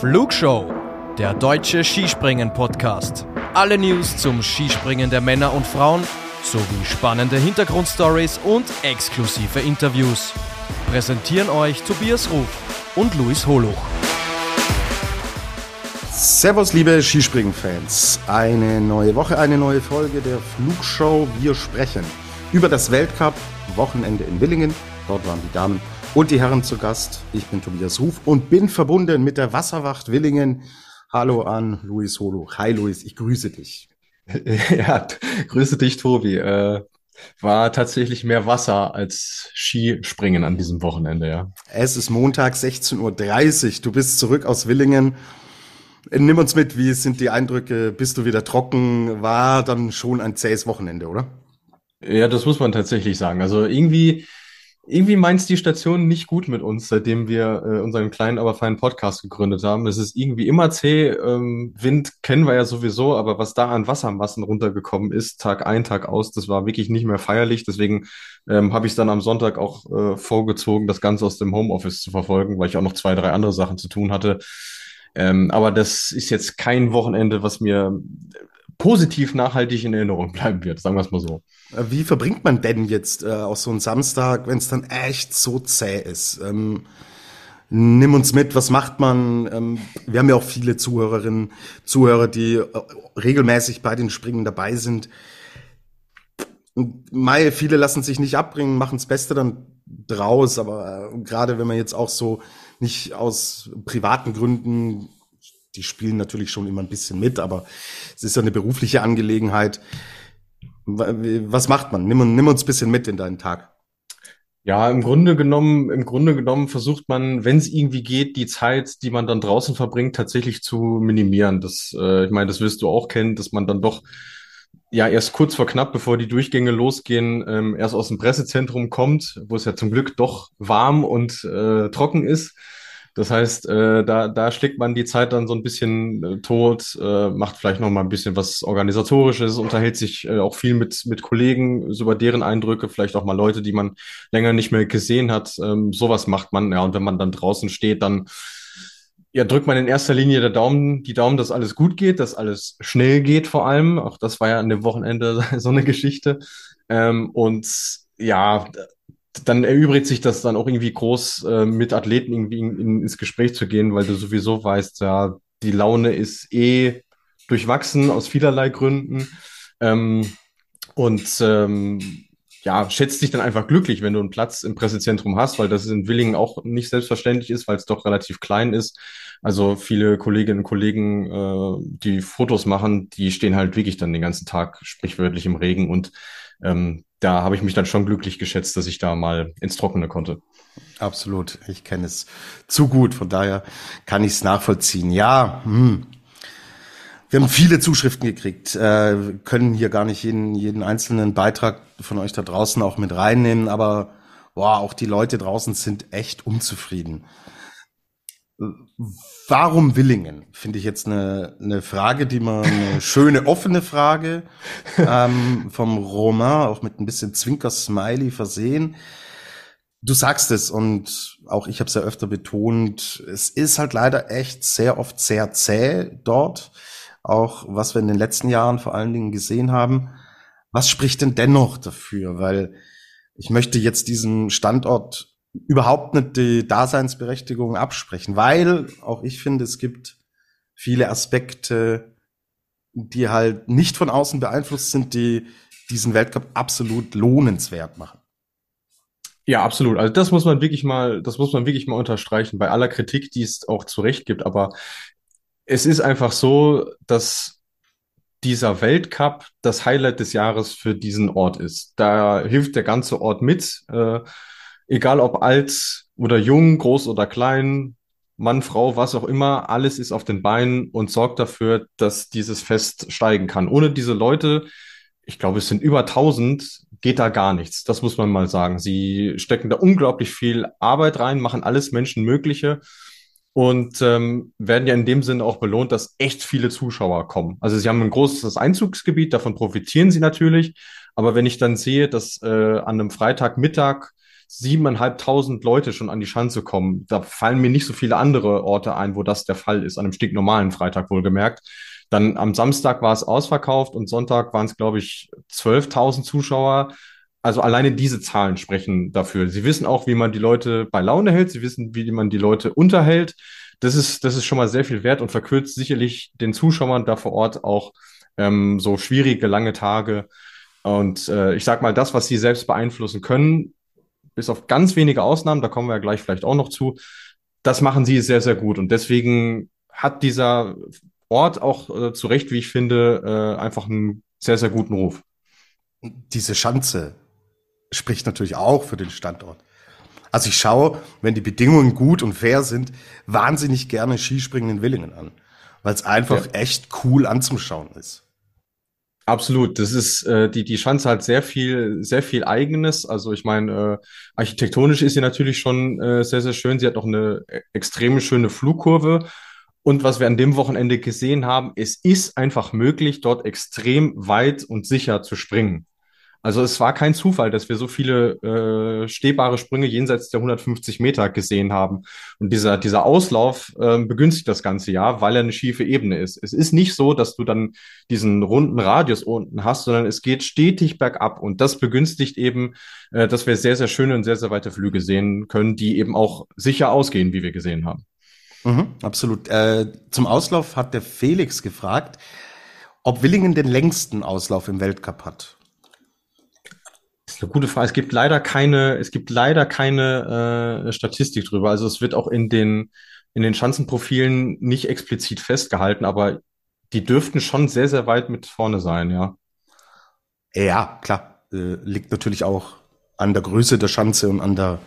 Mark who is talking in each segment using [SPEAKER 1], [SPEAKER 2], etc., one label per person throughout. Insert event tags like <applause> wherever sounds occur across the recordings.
[SPEAKER 1] Flugshow, der deutsche Skispringen-Podcast. Alle News zum Skispringen der Männer und Frauen sowie spannende Hintergrundstories und exklusive Interviews. Präsentieren euch Tobias Ruf und Luis Holuch.
[SPEAKER 2] Servus, liebe Skispringen-Fans. Eine neue Woche, eine neue Folge der Flugshow. Wir sprechen über das Weltcup-Wochenende in Willingen. Dort waren die Damen und die Herren zu Gast. Ich bin Tobias Ruf und bin verbunden mit der Wasserwacht Willingen. Hallo an Luis Holo. Hi Luis, ich grüße dich. <laughs>
[SPEAKER 3] Ja, grüße dich, Tobi. Äh, war tatsächlich mehr Wasser als Skispringen an diesem Wochenende, ja.
[SPEAKER 2] Es ist Montag 16.30 Uhr. Du bist zurück aus Willingen. Nimm uns mit, wie sind die Eindrücke? Bist du wieder trocken? War dann schon ein zähes Wochenende, oder?
[SPEAKER 3] Ja, das muss man tatsächlich sagen. Also irgendwie irgendwie meint die Station nicht gut mit uns, seitdem wir äh, unseren kleinen, aber feinen Podcast gegründet haben. Es ist irgendwie immer zäh. Ähm, Wind kennen wir ja sowieso, aber was da an Wassermassen runtergekommen ist, Tag ein, Tag aus, das war wirklich nicht mehr feierlich. Deswegen ähm, habe ich dann am Sonntag auch äh, vorgezogen, das Ganze aus dem Homeoffice zu verfolgen, weil ich auch noch zwei, drei andere Sachen zu tun hatte. Ähm, aber das ist jetzt kein Wochenende, was mir positiv nachhaltig in Erinnerung bleiben wird, sagen wir es mal so.
[SPEAKER 2] Äh, wie verbringt man denn jetzt äh, auch so einen Samstag, wenn es dann echt so zäh ist? Ähm, nimm uns mit, was macht man? Ähm, wir haben ja auch viele Zuhörerinnen, Zuhörer, die äh, regelmäßig bei den Springen dabei sind. Mai, viele lassen sich nicht abbringen, machen das Beste dann draus, aber äh, gerade wenn man jetzt auch so nicht aus privaten Gründen die spielen natürlich schon immer ein bisschen mit, aber es ist ja eine berufliche Angelegenheit. Was macht man? Nimm, nimm uns ein bisschen mit in deinen Tag.
[SPEAKER 3] Ja, im Grunde genommen, im Grunde genommen versucht man, wenn es irgendwie geht, die Zeit, die man dann draußen verbringt, tatsächlich zu minimieren. Das, äh, ich meine, das wirst du auch kennen, dass man dann doch ja erst kurz vor knapp, bevor die Durchgänge losgehen, ähm, erst aus dem Pressezentrum kommt, wo es ja zum Glück doch warm und äh, trocken ist das heißt, äh, da, da schlägt man die Zeit dann so ein bisschen äh, tot, äh, macht vielleicht noch mal ein bisschen was Organisatorisches, unterhält sich äh, auch viel mit, mit Kollegen über deren Eindrücke, vielleicht auch mal Leute, die man länger nicht mehr gesehen hat. Ähm, sowas macht man, ja. Und wenn man dann draußen steht, dann ja, drückt man in erster Linie der Daumen, die Daumen, dass alles gut geht, dass alles schnell geht vor allem. Auch das war ja an dem Wochenende <laughs> so eine Geschichte. Ähm, und ja, dann erübrigt sich das dann auch irgendwie groß, äh, mit Athleten irgendwie in, in, ins Gespräch zu gehen, weil du sowieso weißt, ja, die Laune ist eh durchwachsen aus vielerlei Gründen. Ähm, und ähm, ja, schätzt dich dann einfach glücklich, wenn du einen Platz im Pressezentrum hast, weil das in Willingen auch nicht selbstverständlich ist, weil es doch relativ klein ist. Also viele Kolleginnen und Kollegen, äh, die Fotos machen, die stehen halt wirklich dann den ganzen Tag sprichwörtlich im Regen und ähm, da habe ich mich dann schon glücklich geschätzt, dass ich da mal ins Trockene konnte.
[SPEAKER 2] Absolut. Ich kenne es zu gut. Von daher kann ich es nachvollziehen. Ja, hm. wir haben viele Zuschriften gekriegt, äh, können hier gar nicht jeden, jeden einzelnen Beitrag von euch da draußen auch mit reinnehmen, aber boah, auch die Leute draußen sind echt unzufrieden. Warum Willingen? Finde ich jetzt eine, eine Frage, die man, eine <laughs> schöne offene Frage ähm, vom Roman, auch mit ein bisschen Zwinker-Smiley versehen. Du sagst es und auch ich habe es ja öfter betont, es ist halt leider echt sehr oft sehr zäh dort, auch was wir in den letzten Jahren vor allen Dingen gesehen haben. Was spricht denn dennoch dafür? Weil ich möchte jetzt diesen Standort überhaupt nicht die Daseinsberechtigung absprechen, weil auch ich finde, es gibt viele Aspekte, die halt nicht von außen beeinflusst sind, die diesen Weltcup absolut lohnenswert machen.
[SPEAKER 3] Ja, absolut. Also das muss man wirklich mal, das muss man wirklich mal unterstreichen, bei aller Kritik, die es auch zu Recht gibt. Aber es ist einfach so, dass dieser Weltcup das Highlight des Jahres für diesen Ort ist. Da hilft der ganze Ort mit. Äh, egal ob alt oder jung, groß oder klein, Mann, Frau, was auch immer, alles ist auf den Beinen und sorgt dafür, dass dieses Fest steigen kann. Ohne diese Leute, ich glaube, es sind über 1000, geht da gar nichts. Das muss man mal sagen. Sie stecken da unglaublich viel Arbeit rein, machen alles Menschenmögliche und ähm, werden ja in dem Sinne auch belohnt, dass echt viele Zuschauer kommen. Also sie haben ein großes Einzugsgebiet, davon profitieren sie natürlich. Aber wenn ich dann sehe, dass äh, an einem Freitagmittag siebeneinhalbtausend Leute schon an die Schanze kommen. Da fallen mir nicht so viele andere Orte ein, wo das der Fall ist, an einem stinknormalen Freitag wohlgemerkt. Dann am Samstag war es ausverkauft und Sonntag waren es, glaube ich, 12.000 Zuschauer. Also alleine diese Zahlen sprechen dafür. Sie wissen auch, wie man die Leute bei Laune hält. Sie wissen, wie man die Leute unterhält. Das ist, das ist schon mal sehr viel wert und verkürzt sicherlich den Zuschauern da vor Ort auch ähm, so schwierige, lange Tage. Und äh, ich sag mal, das, was sie selbst beeinflussen können, bis auf ganz wenige Ausnahmen, da kommen wir ja gleich vielleicht auch noch zu, das machen sie sehr, sehr gut. Und deswegen hat dieser Ort auch äh, zu Recht, wie ich finde, äh, einfach einen sehr, sehr guten Ruf.
[SPEAKER 2] Diese Schanze spricht natürlich auch für den Standort. Also ich schaue, wenn die Bedingungen gut und fair sind, wahnsinnig gerne Skispringen in Willingen an, weil es einfach ja. echt cool anzuschauen ist.
[SPEAKER 3] Absolut, das ist äh, die die Schanze hat sehr viel sehr viel eigenes. Also ich meine, äh, architektonisch ist sie natürlich schon äh, sehr sehr schön. Sie hat auch eine äh, extrem schöne Flugkurve und was wir an dem Wochenende gesehen haben, es ist einfach möglich, dort extrem weit und sicher zu springen. Also es war kein Zufall, dass wir so viele äh, stehbare Sprünge jenseits der 150 Meter gesehen haben. Und dieser, dieser Auslauf äh, begünstigt das ganze Jahr, weil er eine schiefe Ebene ist. Es ist nicht so, dass du dann diesen runden Radius unten hast, sondern es geht stetig bergab. Und das begünstigt eben, äh, dass wir sehr, sehr schöne und sehr, sehr weite Flüge sehen können, die eben auch sicher ausgehen, wie wir gesehen haben.
[SPEAKER 2] Mhm, absolut. Äh, zum Auslauf hat der Felix gefragt, ob Willingen den längsten Auslauf im Weltcup hat.
[SPEAKER 3] Das ist eine gute Frage. Es gibt leider keine, es gibt leider keine äh, Statistik drüber. Also es wird auch in den in den Schanzenprofilen nicht explizit festgehalten, aber die dürften schon sehr, sehr weit mit vorne sein, ja.
[SPEAKER 2] Ja, klar. Äh, liegt natürlich auch an der Größe der Schanze und an der,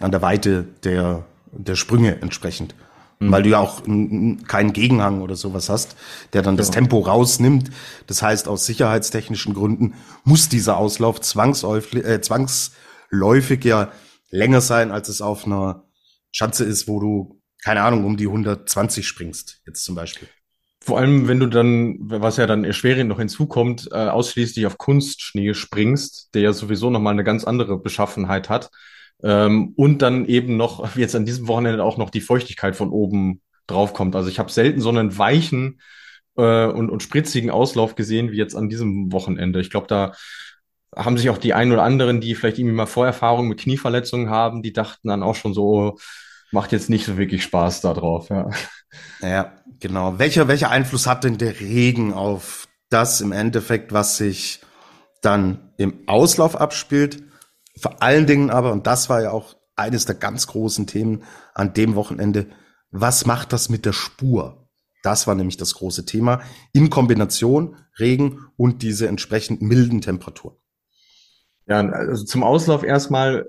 [SPEAKER 2] an der Weite der, der Sprünge entsprechend mhm. weil du ja auch keinen Gegenhang oder sowas hast, der dann ja. das Tempo rausnimmt. Das heißt, aus sicherheitstechnischen Gründen muss dieser Auslauf zwangsläufig, äh, zwangsläufig ja länger sein, als es auf einer Schanze ist, wo du, keine Ahnung, um die 120 springst, jetzt zum Beispiel.
[SPEAKER 3] Vor allem, wenn du dann, was ja dann erschwerend noch hinzukommt, äh, ausschließlich auf Kunstschnee springst, der ja sowieso nochmal eine ganz andere Beschaffenheit hat. Ähm, und dann eben noch, <laughs> jetzt an diesem Wochenende auch noch die Feuchtigkeit von oben draufkommt. Also ich habe selten so einen weichen äh, und, und spritzigen Auslauf gesehen wie jetzt an diesem Wochenende. Ich glaube, da haben sich auch die einen oder anderen, die vielleicht irgendwie mal Vorerfahrungen mit Knieverletzungen haben, die dachten dann auch schon so, macht jetzt nicht so wirklich Spaß da drauf. Ja.
[SPEAKER 2] ja, genau. Welcher, welcher Einfluss hat denn der Regen auf das im Endeffekt, was sich dann im Auslauf abspielt? Vor allen Dingen aber, und das war ja auch eines der ganz großen Themen an dem Wochenende, was macht das mit der Spur? Das war nämlich das große Thema in Kombination Regen und diese entsprechend milden Temperaturen.
[SPEAKER 3] Ja, also zum Auslauf erstmal,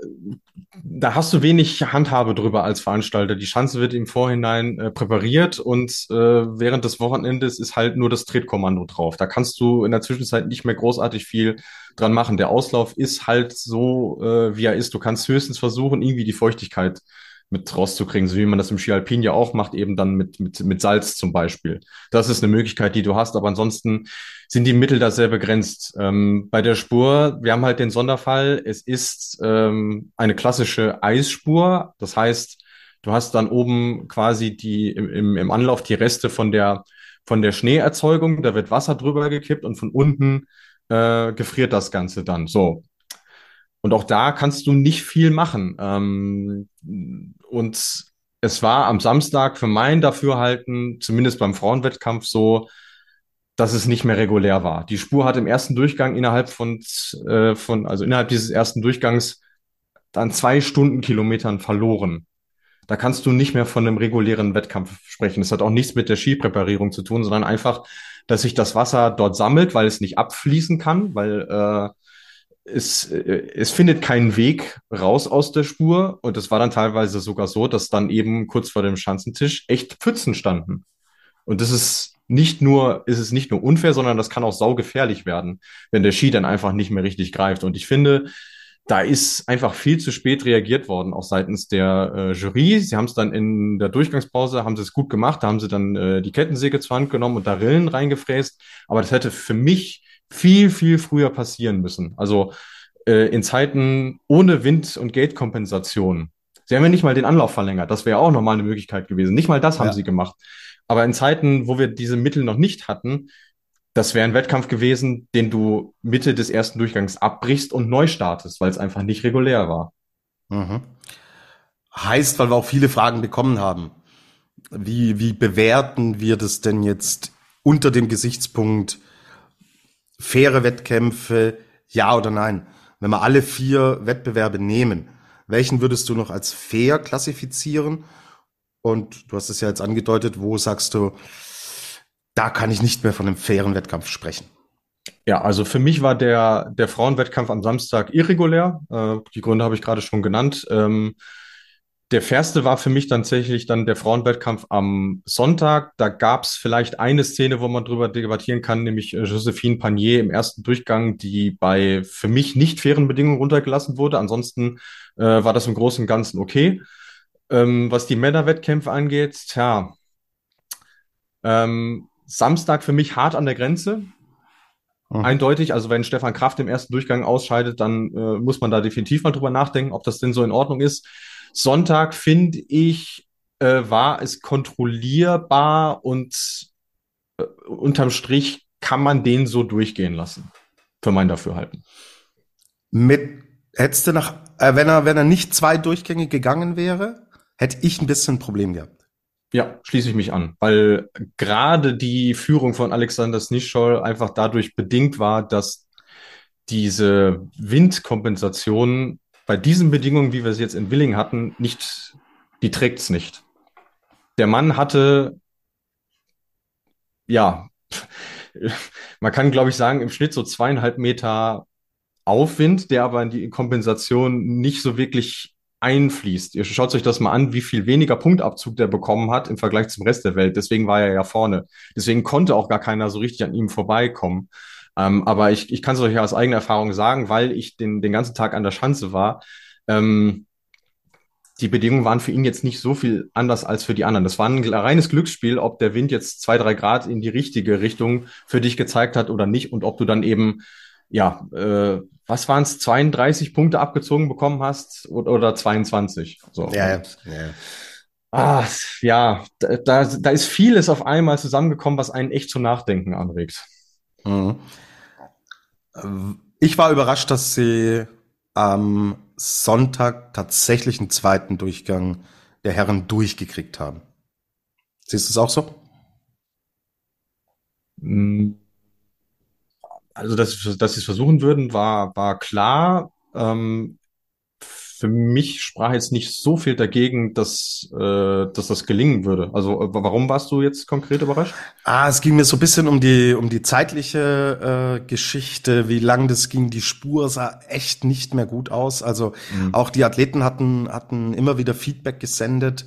[SPEAKER 3] da hast du wenig Handhabe drüber als Veranstalter. Die Schanze wird im Vorhinein äh, präpariert und äh, während des Wochenendes ist halt nur das Tretkommando drauf. Da kannst du in der Zwischenzeit nicht mehr großartig viel dran machen. Der Auslauf ist halt so, äh, wie er ist. Du kannst höchstens versuchen, irgendwie die Feuchtigkeit mit rauszukriegen, so wie man das im Ski ja auch macht, eben dann mit, mit, mit Salz zum Beispiel. Das ist eine Möglichkeit, die du hast, aber ansonsten sind die Mittel da sehr begrenzt. Ähm, bei der Spur, wir haben halt den Sonderfall, es ist ähm, eine klassische Eisspur, das heißt, du hast dann oben quasi die im, im Anlauf die Reste von der von der Schneeerzeugung, da wird Wasser drüber gekippt und von unten äh, gefriert das Ganze dann. So. Und auch da kannst du nicht viel machen. Ähm, und es war am Samstag für mein Dafürhalten, zumindest beim Frauenwettkampf so, dass es nicht mehr regulär war. Die Spur hat im ersten Durchgang innerhalb von, äh, von also innerhalb dieses ersten Durchgangs dann zwei Stundenkilometern verloren. Da kannst du nicht mehr von einem regulären Wettkampf sprechen. Das hat auch nichts mit der Skipräparierung zu tun, sondern einfach, dass sich das Wasser dort sammelt, weil es nicht abfließen kann, weil äh, es, äh, es findet keinen Weg raus aus der Spur. Und es war dann teilweise sogar so, dass dann eben kurz vor dem Schanzentisch echt Pfützen standen. Und das ist nicht nur, ist es nicht nur unfair, sondern das kann auch saugefährlich werden, wenn der Ski dann einfach nicht mehr richtig greift. Und ich finde, da ist einfach viel zu spät reagiert worden, auch seitens der äh, Jury. Sie haben es dann in der Durchgangspause, haben sie es gut gemacht, da haben sie dann äh, die Kettensäge zur Hand genommen und da Rillen reingefräst. Aber das hätte für mich viel, viel früher passieren müssen. Also äh, in Zeiten ohne Wind- und Geldkompensation. Sie haben ja nicht mal den Anlauf verlängert. Das wäre auch nochmal eine Möglichkeit gewesen. Nicht mal das haben ja. sie gemacht. Aber in Zeiten, wo wir diese Mittel noch nicht hatten, das wäre ein Wettkampf gewesen, den du Mitte des ersten Durchgangs abbrichst und neu startest, weil es einfach nicht regulär war.
[SPEAKER 2] Mhm. Heißt, weil wir auch viele Fragen bekommen haben. Wie, wie bewerten wir das denn jetzt unter dem Gesichtspunkt faire Wettkämpfe, ja oder nein? Wenn wir alle vier Wettbewerbe nehmen, welchen würdest du noch als fair klassifizieren? Und du hast es ja jetzt angedeutet, wo sagst du, da kann ich nicht mehr von einem fairen Wettkampf sprechen.
[SPEAKER 3] Ja, also für mich war der, der Frauenwettkampf am Samstag irregulär. Äh, die Gründe habe ich gerade schon genannt. Ähm, der fairste war für mich tatsächlich dann der Frauenwettkampf am Sonntag. Da gab es vielleicht eine Szene, wo man drüber debattieren kann, nämlich äh, Josephine Panier im ersten Durchgang, die bei für mich nicht fairen Bedingungen runtergelassen wurde. Ansonsten äh, war das im Großen und Ganzen okay. Ähm, was die Männerwettkämpfe angeht, tja, ähm, Samstag für mich hart an der Grenze. Mhm. Eindeutig, also wenn Stefan Kraft im ersten Durchgang ausscheidet, dann äh, muss man da definitiv mal drüber nachdenken, ob das denn so in Ordnung ist. Sonntag, finde ich, äh, war es kontrollierbar und äh, unterm Strich kann man den so durchgehen lassen. Für mein Dafürhalten.
[SPEAKER 2] Mit, hättest du nach, äh, wenn er, wenn er nicht zwei Durchgänge gegangen wäre, hätte ich ein bisschen ein Problem gehabt.
[SPEAKER 3] Ja, schließe ich mich an, weil gerade die Führung von Alexander Snischol einfach dadurch bedingt war, dass diese Windkompensation bei diesen Bedingungen, wie wir es jetzt in Willing hatten, nicht, die trägt es nicht. Der Mann hatte, ja, <laughs> man kann, glaube ich, sagen, im Schnitt so zweieinhalb Meter Aufwind, der aber in die Kompensation nicht so wirklich einfließt. Ihr schaut euch das mal an, wie viel weniger Punktabzug der bekommen hat im Vergleich zum Rest der Welt. Deswegen war er ja vorne. Deswegen konnte auch gar keiner so richtig an ihm vorbeikommen. Ähm, aber ich, ich kann es euch ja aus eigener Erfahrung sagen, weil ich den, den ganzen Tag an der Schanze war. Ähm, die Bedingungen waren für ihn jetzt nicht so viel anders als für die anderen. Das war ein reines Glücksspiel, ob der Wind jetzt zwei, drei Grad in die richtige Richtung für dich gezeigt hat oder nicht und ob du dann eben ja, äh, was waren es, 32 Punkte abgezogen bekommen hast oder, oder 22? So. Ja, und, ja. Ah, ja, da, da ist vieles auf einmal zusammengekommen, was einen echt zum Nachdenken anregt. Mhm.
[SPEAKER 2] Ich war überrascht, dass sie am Sonntag tatsächlich einen zweiten Durchgang der Herren durchgekriegt haben. Siehst du es auch so?
[SPEAKER 3] Mhm also, dass, dass sie es versuchen würden, war, war klar. Ähm, für mich sprach jetzt nicht so viel dagegen, dass, äh, dass das gelingen würde. Also äh, warum warst du jetzt konkret überrascht?
[SPEAKER 2] Ah, es ging mir so ein bisschen um die um die zeitliche äh, Geschichte, wie lang das ging. Die Spur sah echt nicht mehr gut aus. Also mhm. auch die Athleten hatten hatten immer wieder Feedback gesendet.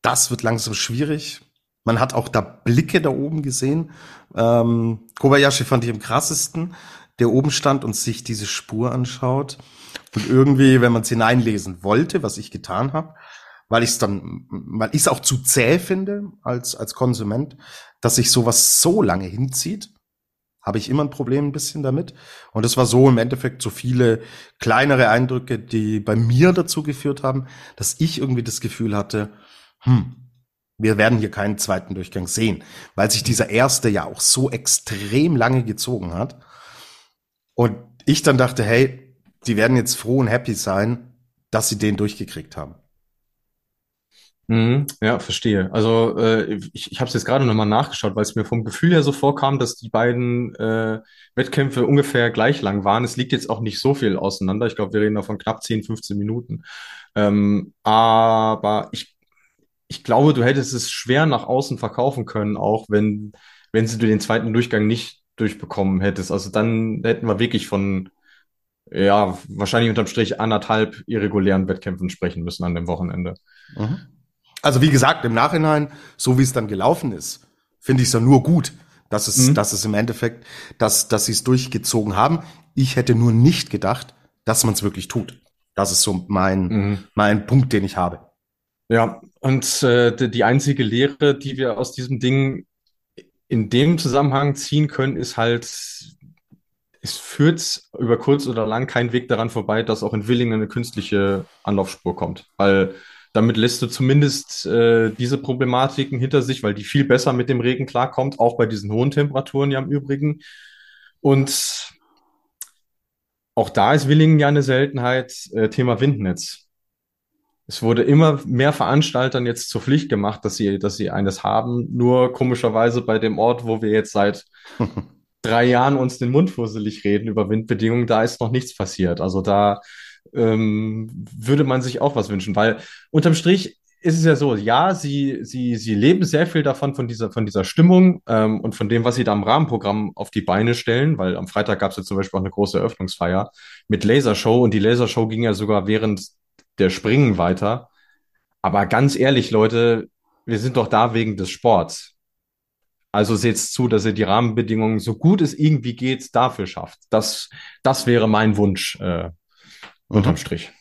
[SPEAKER 2] Das wird langsam schwierig. Man hat auch da Blicke da oben gesehen. Ähm, Kobayashi fand ich am krassesten, der oben stand und sich diese Spur anschaut. Und irgendwie, wenn man es hineinlesen wollte, was ich getan habe, weil ich es dann, weil ich es auch zu zäh finde als, als Konsument, dass sich sowas so lange hinzieht, habe ich immer ein Problem ein bisschen damit. Und es war so im Endeffekt so viele kleinere Eindrücke, die bei mir dazu geführt haben, dass ich irgendwie das Gefühl hatte, hm, wir werden hier keinen zweiten Durchgang sehen, weil sich dieser erste ja auch so extrem lange gezogen hat. Und ich dann dachte, hey, die werden jetzt froh und happy sein, dass sie den durchgekriegt haben.
[SPEAKER 3] Mhm, ja, verstehe. Also äh, ich, ich habe es jetzt gerade nochmal nachgeschaut, weil es mir vom Gefühl her so vorkam, dass die beiden äh, Wettkämpfe ungefähr gleich lang waren. Es liegt jetzt auch nicht so viel auseinander. Ich glaube, wir reden da von knapp 10, 15 Minuten. Ähm, aber ich ich glaube, du hättest es schwer nach außen verkaufen können, auch wenn, wenn sie du den zweiten Durchgang nicht durchbekommen hättest. Also dann hätten wir wirklich von, ja, wahrscheinlich unterm Strich anderthalb irregulären Wettkämpfen sprechen müssen an dem Wochenende.
[SPEAKER 2] Mhm. Also wie gesagt, im Nachhinein, so wie es dann gelaufen ist, finde ich es ja nur gut, dass es, mhm. dass es im Endeffekt, dass, dass sie es durchgezogen haben. Ich hätte nur nicht gedacht, dass man es wirklich tut. Das ist so mein, mhm. mein Punkt, den ich habe.
[SPEAKER 3] Ja, und äh, die einzige Lehre, die wir aus diesem Ding in dem Zusammenhang ziehen können, ist halt, es führt über kurz oder lang kein Weg daran vorbei, dass auch in Willingen eine künstliche Anlaufspur kommt. Weil damit lässt du zumindest äh, diese Problematiken hinter sich, weil die viel besser mit dem Regen klarkommt, auch bei diesen hohen Temperaturen ja im Übrigen. Und auch da ist Willingen ja eine Seltenheit, äh, Thema Windnetz. Es wurde immer mehr Veranstaltern jetzt zur Pflicht gemacht, dass sie, dass sie eines haben. Nur komischerweise bei dem Ort, wo wir jetzt seit <laughs> drei Jahren uns den Mund fusselig reden über Windbedingungen, da ist noch nichts passiert. Also da ähm, würde man sich auch was wünschen, weil unterm Strich ist es ja so, ja, sie, sie, sie leben sehr viel davon, von dieser, von dieser Stimmung ähm, und von dem, was sie da im Rahmenprogramm auf die Beine stellen, weil am Freitag gab es ja zum Beispiel auch eine große Eröffnungsfeier mit Lasershow und die Lasershow ging ja sogar während der Springen weiter. Aber ganz ehrlich, Leute, wir sind doch da wegen des Sports. Also seht zu, dass ihr die Rahmenbedingungen so gut es irgendwie geht dafür schafft. Das, das wäre mein Wunsch äh, unterm mhm. Strich.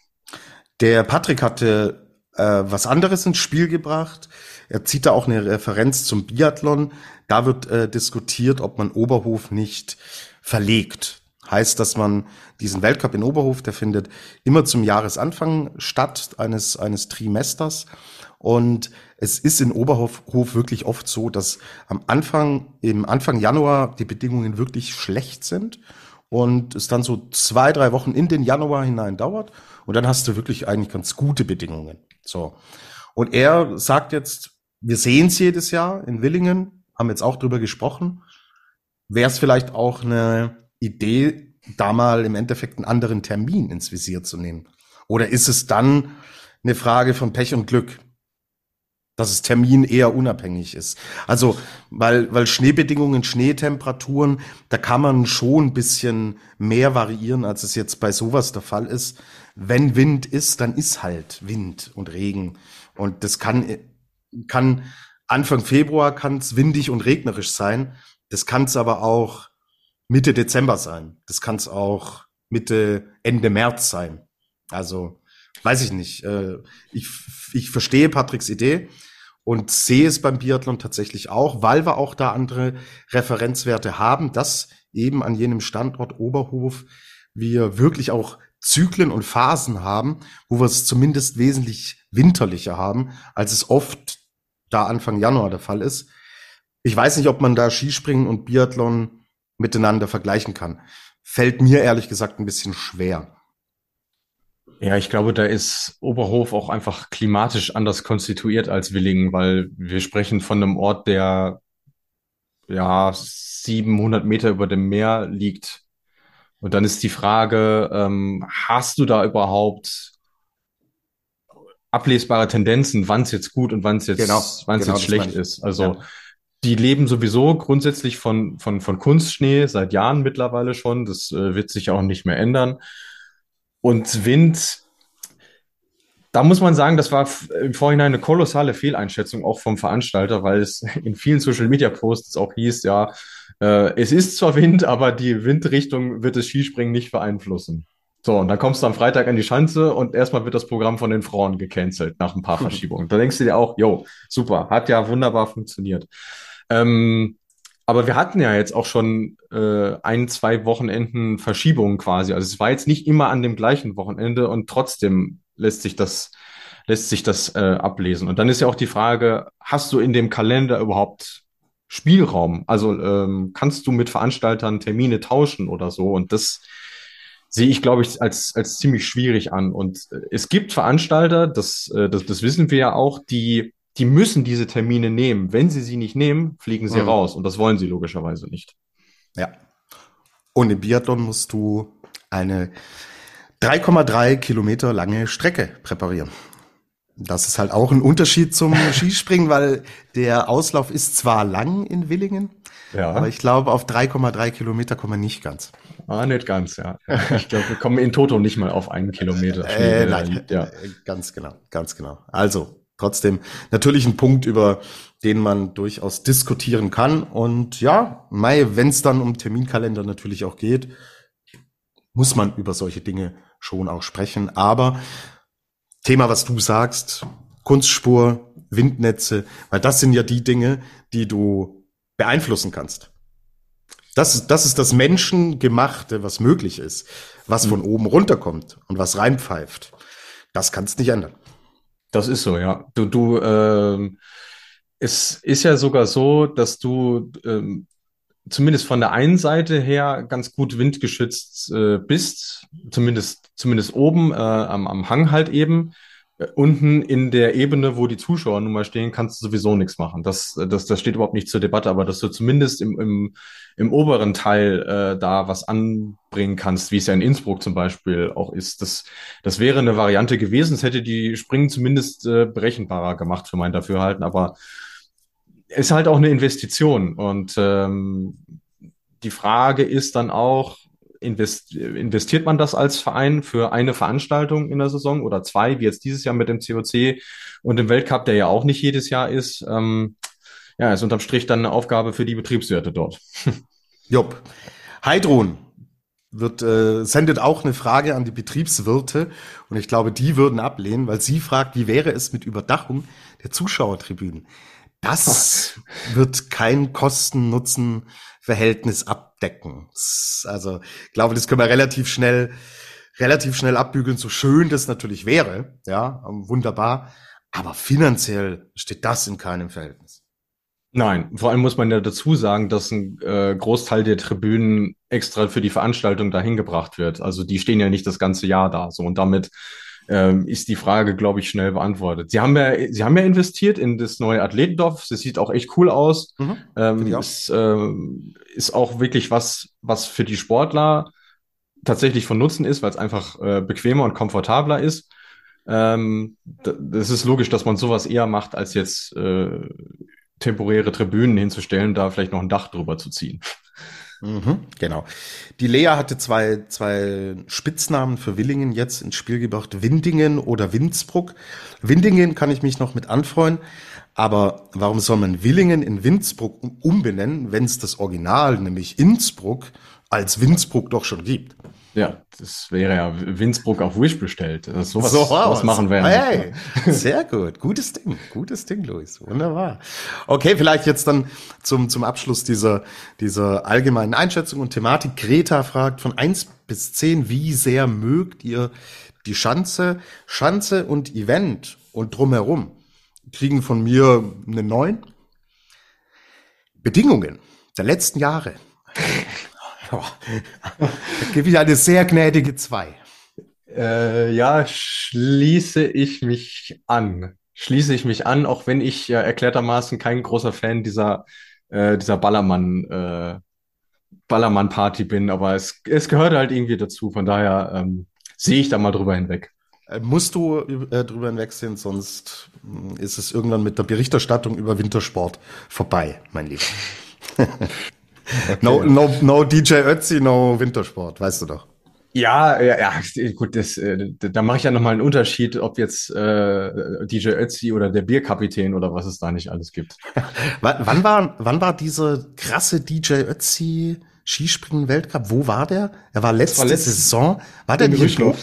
[SPEAKER 2] Der Patrick hatte äh, was anderes ins Spiel gebracht. Er zieht da auch eine Referenz zum Biathlon. Da wird äh, diskutiert, ob man Oberhof nicht verlegt. Heißt, dass man diesen Weltcup in Oberhof, der findet immer zum Jahresanfang statt, eines, eines Trimesters. Und es ist in Oberhof wirklich oft so, dass am Anfang, im Anfang Januar die Bedingungen wirklich schlecht sind und es dann so zwei, drei Wochen in den Januar hinein dauert und dann hast du wirklich eigentlich ganz gute Bedingungen. So. Und er sagt jetzt, wir sehen es jedes Jahr in Willingen, haben jetzt auch drüber gesprochen. Wäre es vielleicht auch eine Idee, da mal im Endeffekt einen anderen Termin ins Visier zu nehmen? Oder ist es dann eine Frage von Pech und Glück? dass es Termin eher unabhängig ist. Also, weil, weil Schneebedingungen, Schneetemperaturen, da kann man schon ein bisschen mehr variieren, als es jetzt bei sowas der Fall ist. Wenn Wind ist, dann ist halt Wind und Regen. Und das kann, kann Anfang Februar kann es windig und regnerisch sein. Das kann es aber auch Mitte Dezember sein. Das kann es auch Mitte, Ende März sein. Also, weiß ich nicht. Äh, ich, ich verstehe Patricks Idee und sehe es beim Biathlon tatsächlich auch, weil wir auch da andere Referenzwerte haben, dass eben an jenem Standort Oberhof wir wirklich auch Zyklen und Phasen haben, wo wir es zumindest wesentlich winterlicher haben, als es oft da Anfang Januar der Fall ist. Ich weiß nicht, ob man da Skispringen und Biathlon miteinander vergleichen kann. Fällt mir ehrlich gesagt ein bisschen schwer.
[SPEAKER 3] Ja, ich glaube, da ist Oberhof auch einfach klimatisch anders konstituiert als Willingen, weil wir sprechen von einem Ort, der ja 700 Meter über dem Meer liegt. Und dann ist die Frage, ähm, hast du da überhaupt ablesbare Tendenzen, wann es jetzt gut und wann es jetzt, genau, wann es genau, jetzt schlecht ist? Also ja. Die leben sowieso grundsätzlich von, von, von Kunstschnee seit Jahren mittlerweile schon. Das äh, wird sich auch nicht mehr ändern. Und Wind, da muss man sagen, das war im Vorhinein eine kolossale Fehleinschätzung auch vom Veranstalter, weil es <laughs> in vielen Social Media Posts auch hieß, ja, äh, es ist zwar Wind, aber die Windrichtung wird das Skispringen nicht beeinflussen. So, und dann kommst du am Freitag an die Schanze und erstmal wird das Programm von den Frauen gecancelt nach ein paar <laughs> Verschiebungen. Da denkst du dir auch, jo, super, hat ja wunderbar funktioniert. Ähm, aber wir hatten ja jetzt auch schon äh, ein, zwei Wochenenden Verschiebungen quasi. Also es war jetzt nicht immer an dem gleichen Wochenende und trotzdem lässt sich das, lässt sich das äh, ablesen. Und dann ist ja auch die Frage, hast du in dem Kalender überhaupt Spielraum? Also ähm, kannst du mit Veranstaltern Termine tauschen oder so? Und das sehe ich, glaube ich, als, als ziemlich schwierig an. Und äh, es gibt Veranstalter, das, äh, das, das wissen wir ja auch, die die müssen diese Termine nehmen. Wenn sie sie nicht nehmen, fliegen sie mhm. raus. Und das wollen sie logischerweise nicht.
[SPEAKER 2] Ja. Und im Biathlon musst du eine 3,3 Kilometer lange Strecke präparieren. Das ist halt auch ein Unterschied zum <laughs> Skispringen, weil der Auslauf ist zwar lang in Willingen, ja. aber ich glaube, auf 3,3 Kilometer kommen wir nicht ganz.
[SPEAKER 3] Ah, nicht ganz, ja. Ich glaube, wir kommen in Toto nicht mal auf einen Kilometer.
[SPEAKER 2] Äh, nein, ja. ganz genau, ganz genau. Also, trotzdem natürlich ein Punkt, über den man durchaus diskutieren kann. Und ja, Mai, wenn es dann um Terminkalender natürlich auch geht, muss man über solche Dinge schon auch sprechen. Aber Thema, was du sagst, Kunstspur, Windnetze, weil das sind ja die Dinge, die du beeinflussen kannst. Das, das ist das Menschengemachte, was möglich ist, was von oben runterkommt und was reinpfeift. Das kannst nicht ändern.
[SPEAKER 3] Das ist so, ja. Du, du, ähm, es ist ja sogar so, dass du ähm, zumindest von der einen Seite her ganz gut windgeschützt äh, bist, zumindest, zumindest oben äh, am, am Hang halt eben. Unten in der Ebene, wo die Zuschauer nun mal stehen, kannst du sowieso nichts machen. Das, das, das steht überhaupt nicht zur Debatte, aber dass du zumindest im, im, im oberen Teil äh, da was anbringen kannst, wie es ja in Innsbruck zum Beispiel auch ist, das, das wäre eine Variante gewesen. Es hätte die Springen zumindest äh, berechenbarer gemacht für mein Dafürhalten, aber ist halt auch eine Investition. Und ähm, die Frage ist dann auch, investiert man das als Verein für eine Veranstaltung in der Saison oder zwei, wie jetzt dieses Jahr mit dem COC und dem Weltcup, der ja auch nicht jedes Jahr ist? Ähm, ja, ist unterm Strich dann eine Aufgabe für die Betriebswirte dort. <laughs>
[SPEAKER 2] Job. Heidrun wird, äh, sendet auch eine Frage an die Betriebswirte und ich glaube, die würden ablehnen, weil sie fragt, wie wäre es mit Überdachung der Zuschauertribünen? Das wird kein Kosten-Nutzen-Verhältnis abdecken. Also, ich glaube, das können wir relativ schnell, relativ schnell abbügeln, so schön das natürlich wäre, ja, wunderbar. Aber finanziell steht das in keinem Verhältnis.
[SPEAKER 3] Nein, vor allem muss man ja dazu sagen, dass ein äh, Großteil der Tribünen extra für die Veranstaltung dahin gebracht wird. Also die stehen ja nicht das ganze Jahr da. So und damit ähm, ist die Frage, glaube ich, schnell beantwortet. Sie haben ja, Sie haben ja investiert in das neue Athletendorf. Das sieht auch echt cool aus. Mhm, ähm, ist, ähm, ist auch wirklich was, was für die Sportler tatsächlich von Nutzen ist, weil es einfach äh, bequemer und komfortabler ist. Ähm, das ist logisch, dass man sowas eher macht, als jetzt äh, temporäre Tribünen hinzustellen, da vielleicht noch ein Dach drüber zu ziehen.
[SPEAKER 2] Mhm, genau. Die Lea hatte zwei, zwei Spitznamen für Willingen jetzt ins Spiel gebracht. Windingen oder Windsbruck. Windingen kann ich mich noch mit anfreuen. Aber warum soll man Willingen in Windsbruck umbenennen, wenn es das Original, nämlich Innsbruck, als Windsbruck doch schon gibt?
[SPEAKER 3] Ja, das wäre ja Windsbruck auf Wish bestellt. Das sowas, so was machen wir.
[SPEAKER 2] Hey, sehr gut. Gutes Ding. Gutes Ding, Luis. Wunderbar. Okay, vielleicht jetzt dann zum, zum Abschluss dieser, dieser allgemeinen Einschätzung und Thematik. Greta fragt von eins bis zehn, wie sehr mögt ihr die Schanze, Schanze und Event und drumherum? Kriegen von mir eine neun. Bedingungen der letzten Jahre. Da gebe ich eine sehr gnädige zwei.
[SPEAKER 3] Äh, ja, schließe ich mich an. Schließe ich mich an, auch wenn ich ja erklärtermaßen kein großer Fan dieser, äh, dieser Ballermann, äh, Ballermann-Party bin, aber es, es gehört halt irgendwie dazu. Von daher ähm, sehe ich da mal drüber hinweg.
[SPEAKER 2] Äh, musst du äh, drüber hinwegsehen, sonst hm, ist es irgendwann mit der Berichterstattung über Wintersport vorbei, mein Lieber. <laughs> Okay. No, no, no DJ Ötzi, no Wintersport, weißt du doch.
[SPEAKER 3] Ja, ja, ja, gut, das, äh, da mache ich ja nochmal einen Unterschied, ob jetzt äh, DJ Ötzi oder der Bierkapitän oder was es da nicht alles gibt. <laughs>
[SPEAKER 2] wann, war, wann war diese krasse DJ Ötzi Skispringen-Weltcup? Wo war der? Er war letzte, war letzte Saison. War der nicht in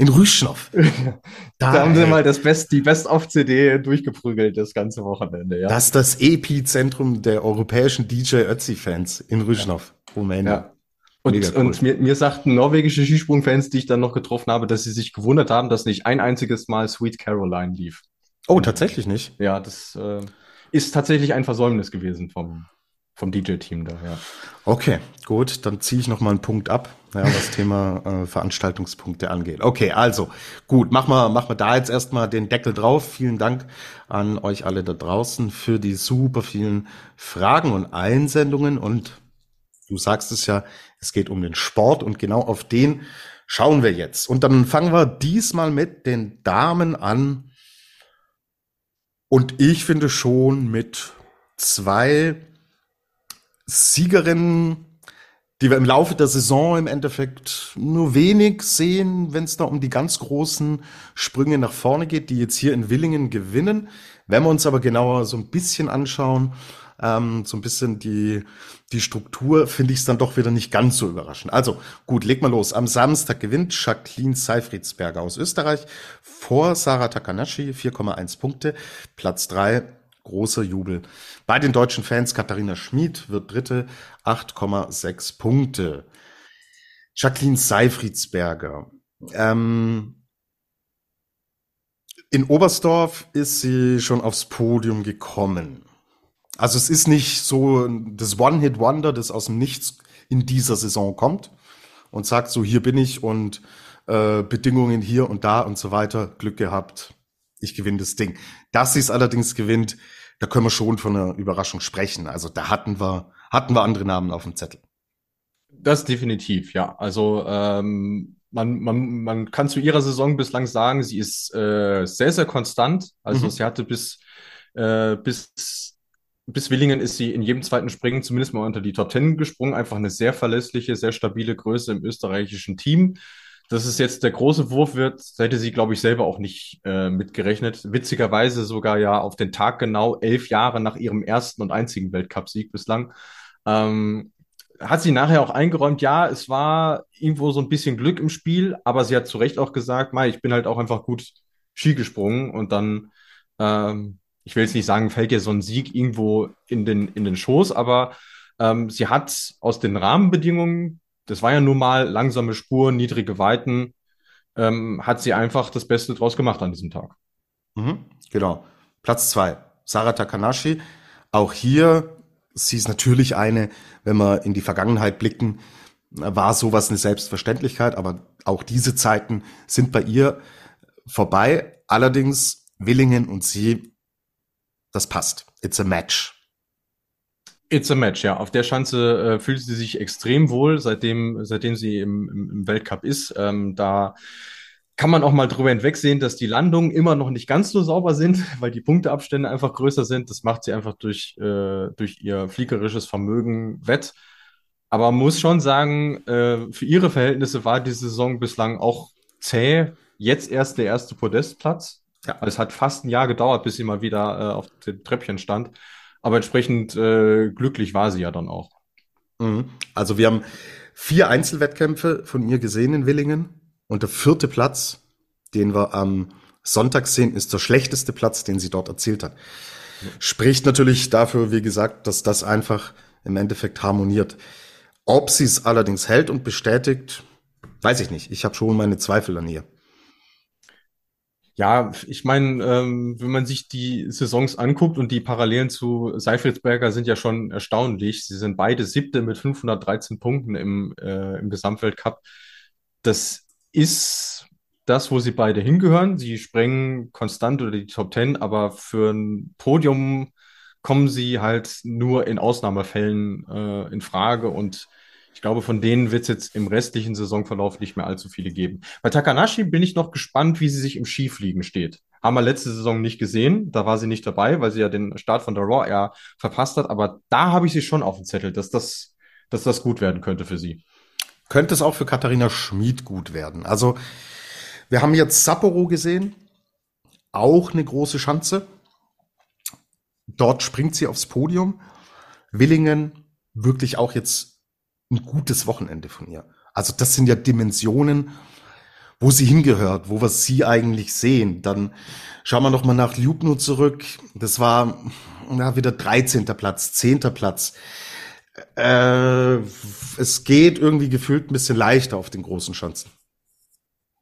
[SPEAKER 2] in Rüschnow. <laughs>
[SPEAKER 3] da, da, haben sie mal das Best, die Best-of-CD durchgeprügelt das ganze Wochenende.
[SPEAKER 2] Ja. Das ist das Epizentrum der europäischen DJ Ötzi-Fans in Rüschnow, ja. Rumänien. Ja.
[SPEAKER 3] Und, cool. und mir, mir sagten norwegische Skisprung-Fans, die ich dann noch getroffen habe, dass sie sich gewundert haben, dass nicht ein einziges Mal Sweet Caroline lief.
[SPEAKER 2] Oh, tatsächlich nicht?
[SPEAKER 3] Ja, das äh, ist tatsächlich ein Versäumnis gewesen vom, vom DJ-Team da, ja.
[SPEAKER 2] Okay, gut, dann ziehe ich noch mal einen Punkt ab, ja, was Thema äh, Veranstaltungspunkte angeht. Okay, also gut, machen wir, machen wir da jetzt erstmal den Deckel drauf. Vielen Dank an euch alle da draußen für die super vielen Fragen und Einsendungen und du sagst es ja, es geht um den Sport und genau auf den schauen wir jetzt. Und dann fangen wir diesmal mit den Damen an. Und ich finde schon mit zwei Siegerinnen, die wir im Laufe der Saison im Endeffekt nur wenig sehen, wenn es da um die ganz großen Sprünge nach vorne geht, die jetzt hier in Willingen gewinnen. Wenn wir uns aber genauer so ein bisschen anschauen, ähm, so ein bisschen die, die Struktur, finde ich es dann doch wieder nicht ganz so überraschend. Also gut, leg mal los. Am Samstag gewinnt Jacqueline Seifriedsberger aus Österreich vor Sarah Takanashi, 4,1 Punkte. Platz drei Großer Jubel. Bei den deutschen Fans, Katharina Schmid wird Dritte, 8,6 Punkte. Jacqueline Seifriedsberger. Ähm, in Oberstdorf ist sie schon aufs Podium gekommen. Also es ist nicht so das One-Hit-Wonder, das aus dem Nichts in dieser Saison kommt und sagt so, hier bin ich und äh, Bedingungen hier und da und so weiter, Glück gehabt, ich gewinne das Ding. Dass sie es allerdings gewinnt, da können wir schon von einer Überraschung sprechen. Also da hatten wir, hatten wir andere Namen auf dem Zettel.
[SPEAKER 3] Das definitiv, ja. Also ähm, man, man, man kann zu ihrer Saison bislang sagen, sie ist äh, sehr, sehr konstant. Also mhm. sie hatte bis, äh, bis, bis Willingen ist sie in jedem zweiten Springen zumindest mal unter die Top Ten gesprungen. Einfach eine sehr verlässliche, sehr stabile Größe im österreichischen Team. Dass es jetzt der große Wurf wird, hätte sie, glaube ich, selber auch nicht äh, mitgerechnet. Witzigerweise sogar ja auf den Tag genau elf Jahre nach ihrem ersten und einzigen Weltcupsieg bislang. Ähm, hat sie nachher auch eingeräumt, ja, es war irgendwo so ein bisschen Glück im Spiel, aber sie hat zu Recht auch gesagt, Mai, ich bin halt auch einfach gut Ski gesprungen und dann, ähm, ich will jetzt nicht sagen, fällt ihr so ein Sieg irgendwo in den, in den Schoß, aber ähm, sie hat aus den Rahmenbedingungen, das war ja nun mal langsame Spuren, niedrige Weiten, ähm, hat sie einfach das Beste draus gemacht an diesem Tag.
[SPEAKER 2] Mhm, genau. Platz zwei, Sarah Takanashi. Auch hier sie ist natürlich eine, wenn wir in die Vergangenheit blicken, war sowas eine Selbstverständlichkeit, aber auch diese Zeiten sind bei ihr vorbei. Allerdings Willingen und sie, das passt. It's a match.
[SPEAKER 3] It's a match, ja. Auf der Schanze äh, fühlt sie sich extrem wohl, seitdem, seitdem sie im, im, Weltcup ist. Ähm, da kann man auch mal drüber hinwegsehen, dass die Landungen immer noch nicht ganz so sauber sind, <laughs> weil die Punkteabstände einfach größer sind. Das macht sie einfach durch, äh, durch ihr fliegerisches Vermögen wett. Aber man muss schon sagen, äh, für ihre Verhältnisse war die Saison bislang auch zäh. Jetzt erst der erste Podestplatz. Ja. Es hat fast ein Jahr gedauert, bis sie mal wieder äh, auf dem Treppchen stand. Aber entsprechend äh, glücklich war sie ja dann auch.
[SPEAKER 2] Mhm. Also wir haben vier Einzelwettkämpfe von ihr gesehen in Willingen. Und der vierte Platz, den wir am Sonntag sehen, ist der schlechteste Platz, den sie dort erzielt hat. Spricht natürlich dafür, wie gesagt, dass das einfach im Endeffekt harmoniert. Ob sie es allerdings hält und bestätigt, weiß ich nicht. Ich habe schon meine Zweifel an ihr.
[SPEAKER 3] Ja, ich meine, ähm, wenn man sich die Saisons anguckt und die Parallelen zu Seifridsberger sind ja schon erstaunlich. Sie sind beide siebte mit 513 Punkten im, äh, im Gesamtweltcup. Das ist das, wo sie beide hingehören. Sie sprengen konstant oder die Top Ten, aber für ein Podium kommen sie halt nur in Ausnahmefällen äh, in Frage und ich glaube, von denen wird es jetzt im restlichen Saisonverlauf nicht mehr allzu viele geben. Bei Takanashi bin ich noch gespannt, wie sie sich im Skifliegen steht. Haben wir letzte Saison nicht gesehen, da war sie nicht dabei, weil sie ja den Start von der Raw Air verpasst hat, aber da habe ich sie schon auf dem Zettel, dass das, dass das gut werden könnte für sie
[SPEAKER 2] könnte es auch für Katharina Schmid gut werden. Also wir haben jetzt Sapporo gesehen, auch eine große Schanze. Dort springt sie aufs Podium. Willingen wirklich auch jetzt ein gutes Wochenende von ihr. Also das sind ja Dimensionen, wo sie hingehört, wo wir sie eigentlich sehen. Dann schauen wir noch mal nach Ljubno zurück. Das war ja, wieder 13. Platz, 10. Platz. Äh, es geht irgendwie gefühlt ein bisschen leichter auf den großen Schanzen.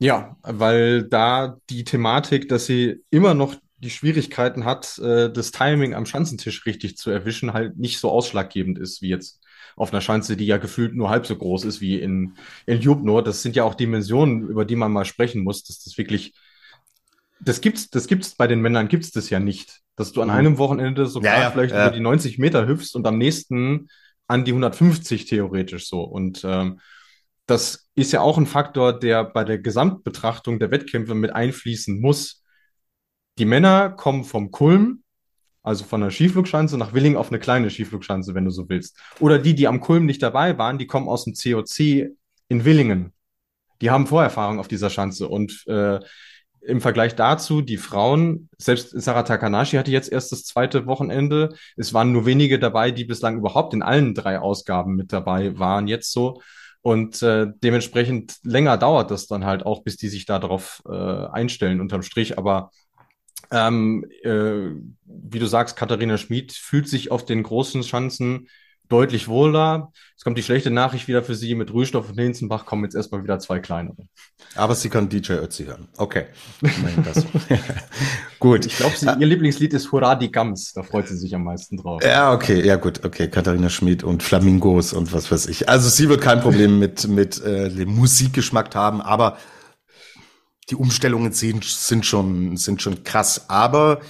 [SPEAKER 3] Ja, weil da die Thematik, dass sie immer noch die Schwierigkeiten hat, äh, das Timing am Schanzentisch richtig zu erwischen, halt nicht so ausschlaggebend ist wie jetzt auf einer Schanze, die ja gefühlt nur halb so groß ist wie in, in Jubnor. Das sind ja auch Dimensionen, über die man mal sprechen muss, dass das wirklich, das gibt's, das gibt's bei den Männern gibt's das ja nicht, dass du an mhm. einem Wochenende sogar ja, ja, vielleicht ja. über die 90 Meter hüpfst und am nächsten an die 150 theoretisch so. Und ähm, das ist ja auch ein Faktor, der bei der Gesamtbetrachtung der Wettkämpfe mit einfließen muss. Die Männer kommen vom Kulm, also von der Skiflugschanze nach Willing auf eine kleine Skiflugschanze, wenn du so willst. Oder die, die am Kulm nicht dabei waren, die kommen aus dem COC in Willingen. Die haben Vorerfahrung auf dieser Schanze und äh, im Vergleich dazu, die Frauen, selbst Sarah Takanashi hatte jetzt erst das zweite Wochenende. Es waren nur wenige dabei, die bislang überhaupt in allen drei Ausgaben mit dabei waren, jetzt so. Und äh, dementsprechend länger dauert das dann halt auch, bis die sich darauf äh, einstellen unterm Strich. Aber Ähm, äh, wie du sagst, Katharina Schmid fühlt sich auf den großen Schanzen deutlich wohler. Es kommt die schlechte Nachricht wieder für sie. Mit Rühstoff und Hinzenbach kommen jetzt erstmal wieder zwei kleinere.
[SPEAKER 2] Aber sie kann DJ Ötzi hören. Okay. <laughs>
[SPEAKER 3] gut. Ich glaube, ihr Lieblingslied ist Hurra die Gams. Da freut sie sich am meisten drauf.
[SPEAKER 2] Ja, okay. Ja, gut. Okay. Katharina Schmid und Flamingos und was weiß ich. Also sie wird kein Problem mit, mit äh, dem Musikgeschmack haben, aber die Umstellungen sind, sind schon, sind schon krass. Aber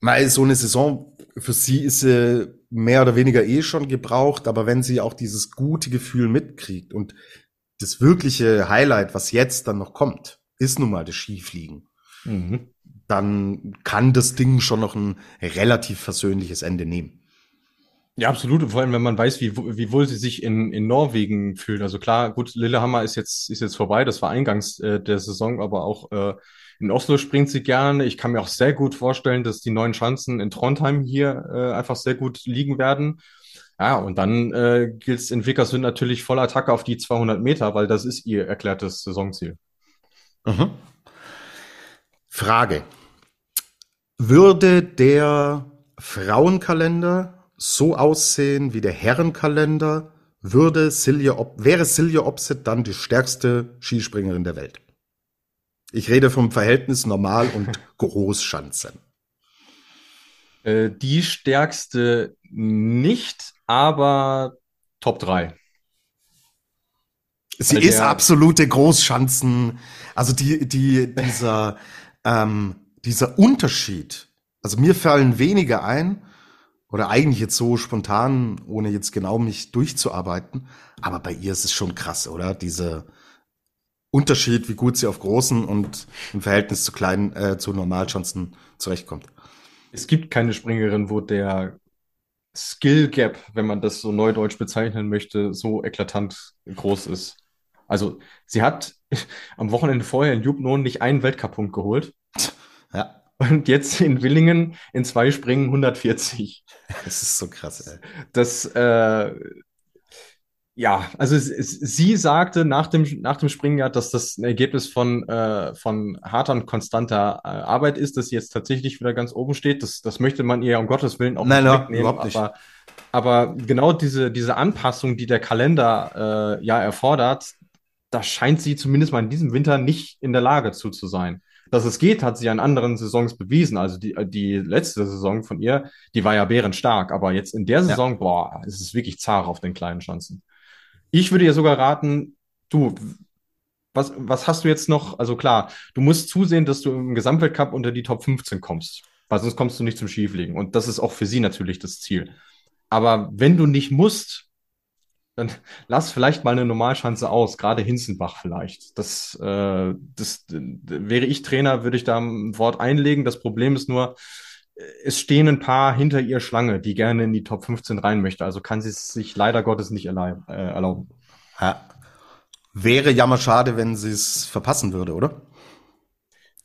[SPEAKER 2] mal so eine Saison für sie ist sie mehr oder weniger eh schon gebraucht, aber wenn sie auch dieses gute Gefühl mitkriegt und das wirkliche Highlight, was jetzt dann noch kommt, ist nun mal das Skifliegen. Mhm. Dann kann das Ding schon noch ein relativ versöhnliches Ende nehmen.
[SPEAKER 3] Ja, absolut. Vor allem, wenn man weiß, wie, wie wohl sie sich in, in Norwegen fühlt. Also klar, gut, Lillehammer ist jetzt, ist jetzt vorbei. Das war eingangs äh, der Saison, aber auch äh, in Oslo springt sie gerne. Ich kann mir auch sehr gut vorstellen, dass die neuen Chancen in Trondheim hier äh, einfach sehr gut liegen werden. Ja, und dann äh, gilt es in Vickersund natürlich voller Attacke auf die 200 Meter, weil das ist ihr erklärtes Saisonziel.
[SPEAKER 2] Mhm. Frage. Würde der Frauenkalender so aussehen wie der Herrenkalender, würde Silja, wäre Silja Opset dann die stärkste Skispringerin der Welt. Ich rede vom Verhältnis Normal- und <laughs> Großschanze.
[SPEAKER 3] Äh, die stärkste nicht, aber Top 3.
[SPEAKER 2] Sie Weil ist absolute Großschanzen. Also die, die, dieser, <laughs> ähm, dieser Unterschied. Also mir fallen wenige ein, oder eigentlich jetzt so spontan, ohne jetzt genau mich durchzuarbeiten. Aber bei ihr ist es schon krass, oder? Diese Unterschied, wie gut sie auf großen und im Verhältnis zu kleinen, äh, zu Normalchancen zurechtkommt.
[SPEAKER 3] Es gibt keine Springerin, wo der Skill Gap, wenn man das so neudeutsch bezeichnen möchte, so eklatant groß ist. Also sie hat <laughs> am Wochenende vorher in Jubnon nicht einen Weltcup-Punkt geholt. Ja. Und jetzt in Willingen in zwei Springen 140.
[SPEAKER 2] Das ist so krass, ey.
[SPEAKER 3] Das, äh, ja, also es, es, sie sagte nach dem, nach dem Springen ja, dass das ein Ergebnis von, äh, von harter und konstanter äh, Arbeit ist, dass sie jetzt tatsächlich wieder ganz oben steht. Das, das möchte man ihr um Gottes Willen auch
[SPEAKER 2] Nein, nicht wegnehmen. Überhaupt nicht.
[SPEAKER 3] Aber, aber genau diese, diese Anpassung, die der Kalender äh, ja erfordert, da scheint sie zumindest mal in diesem Winter nicht in der Lage zu, zu sein dass es geht, hat sie an anderen Saisons bewiesen. Also die, die letzte Saison von ihr, die war ja bärenstark, aber jetzt in der Saison, ja. boah, ist es wirklich zart auf den kleinen Chancen. Ich würde ihr sogar raten, du, was, was hast du jetzt noch? Also klar, du musst zusehen, dass du im Gesamtweltcup unter die Top 15 kommst, weil sonst kommst du nicht zum Skifliegen. Und das ist auch für sie natürlich das Ziel. Aber wenn du nicht musst, dann lass vielleicht mal eine Normalschanze aus, gerade Hinzenbach vielleicht. Das, äh, das wäre ich Trainer, würde ich da ein Wort einlegen. Das Problem ist nur, es stehen ein paar hinter ihr Schlange, die gerne in die Top 15 rein möchte. Also kann sie es sich leider Gottes nicht äh, erlauben.
[SPEAKER 2] Ja. Wäre jammer schade, wenn sie es verpassen würde, oder?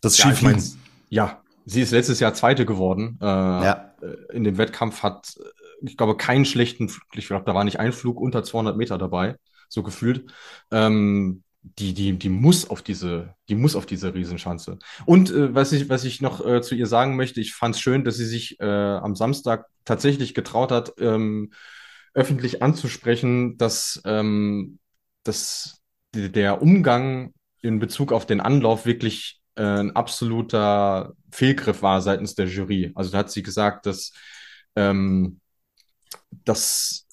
[SPEAKER 3] Das ja, Skifliegen. Ich mein, ja, sie ist letztes Jahr Zweite geworden. Äh, ja. Äh, in dem Wettkampf hat ich glaube, keinen schlechten, ich glaube, da war nicht ein Flug unter 200 Meter dabei, so gefühlt. Ähm, die, die, die muss auf diese, die muss auf diese Riesenschanze. Und äh, was ich, was ich noch äh, zu ihr sagen möchte, ich fand es schön, dass sie sich äh, am Samstag tatsächlich getraut hat, ähm, öffentlich anzusprechen, dass, ähm, dass der Umgang in Bezug auf den Anlauf wirklich äh, ein absoluter Fehlgriff war seitens der Jury. Also da hat sie gesagt, dass ähm, dass,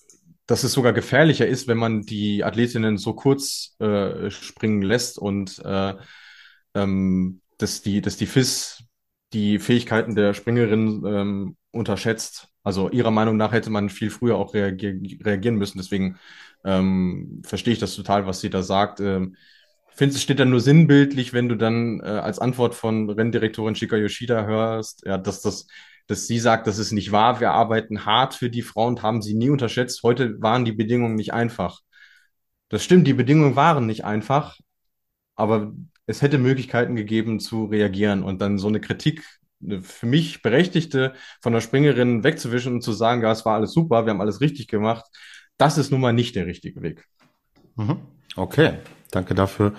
[SPEAKER 3] dass es sogar gefährlicher ist, wenn man die Athletinnen so kurz äh, springen lässt und äh, ähm, dass die, dass die FIS die Fähigkeiten der Springerin ähm, unterschätzt. Also ihrer Meinung nach hätte man viel früher auch reagier reagieren müssen. Deswegen ähm, verstehe ich das total, was sie da sagt. Ähm, ich finde, es steht dann nur sinnbildlich, wenn du dann äh, als Antwort von Renndirektorin Shika Yoshida hörst, ja, dass das dass sie sagt, das ist nicht wahr, wir arbeiten hart für die Frauen und haben sie nie unterschätzt. Heute waren die Bedingungen nicht einfach. Das stimmt, die Bedingungen waren nicht einfach, aber es hätte Möglichkeiten gegeben zu reagieren und dann so eine Kritik, für mich berechtigte, von der Springerin wegzuwischen und zu sagen, ja, es war alles super, wir haben alles richtig gemacht. Das ist nun mal nicht der richtige Weg.
[SPEAKER 2] Mhm. Okay, danke dafür.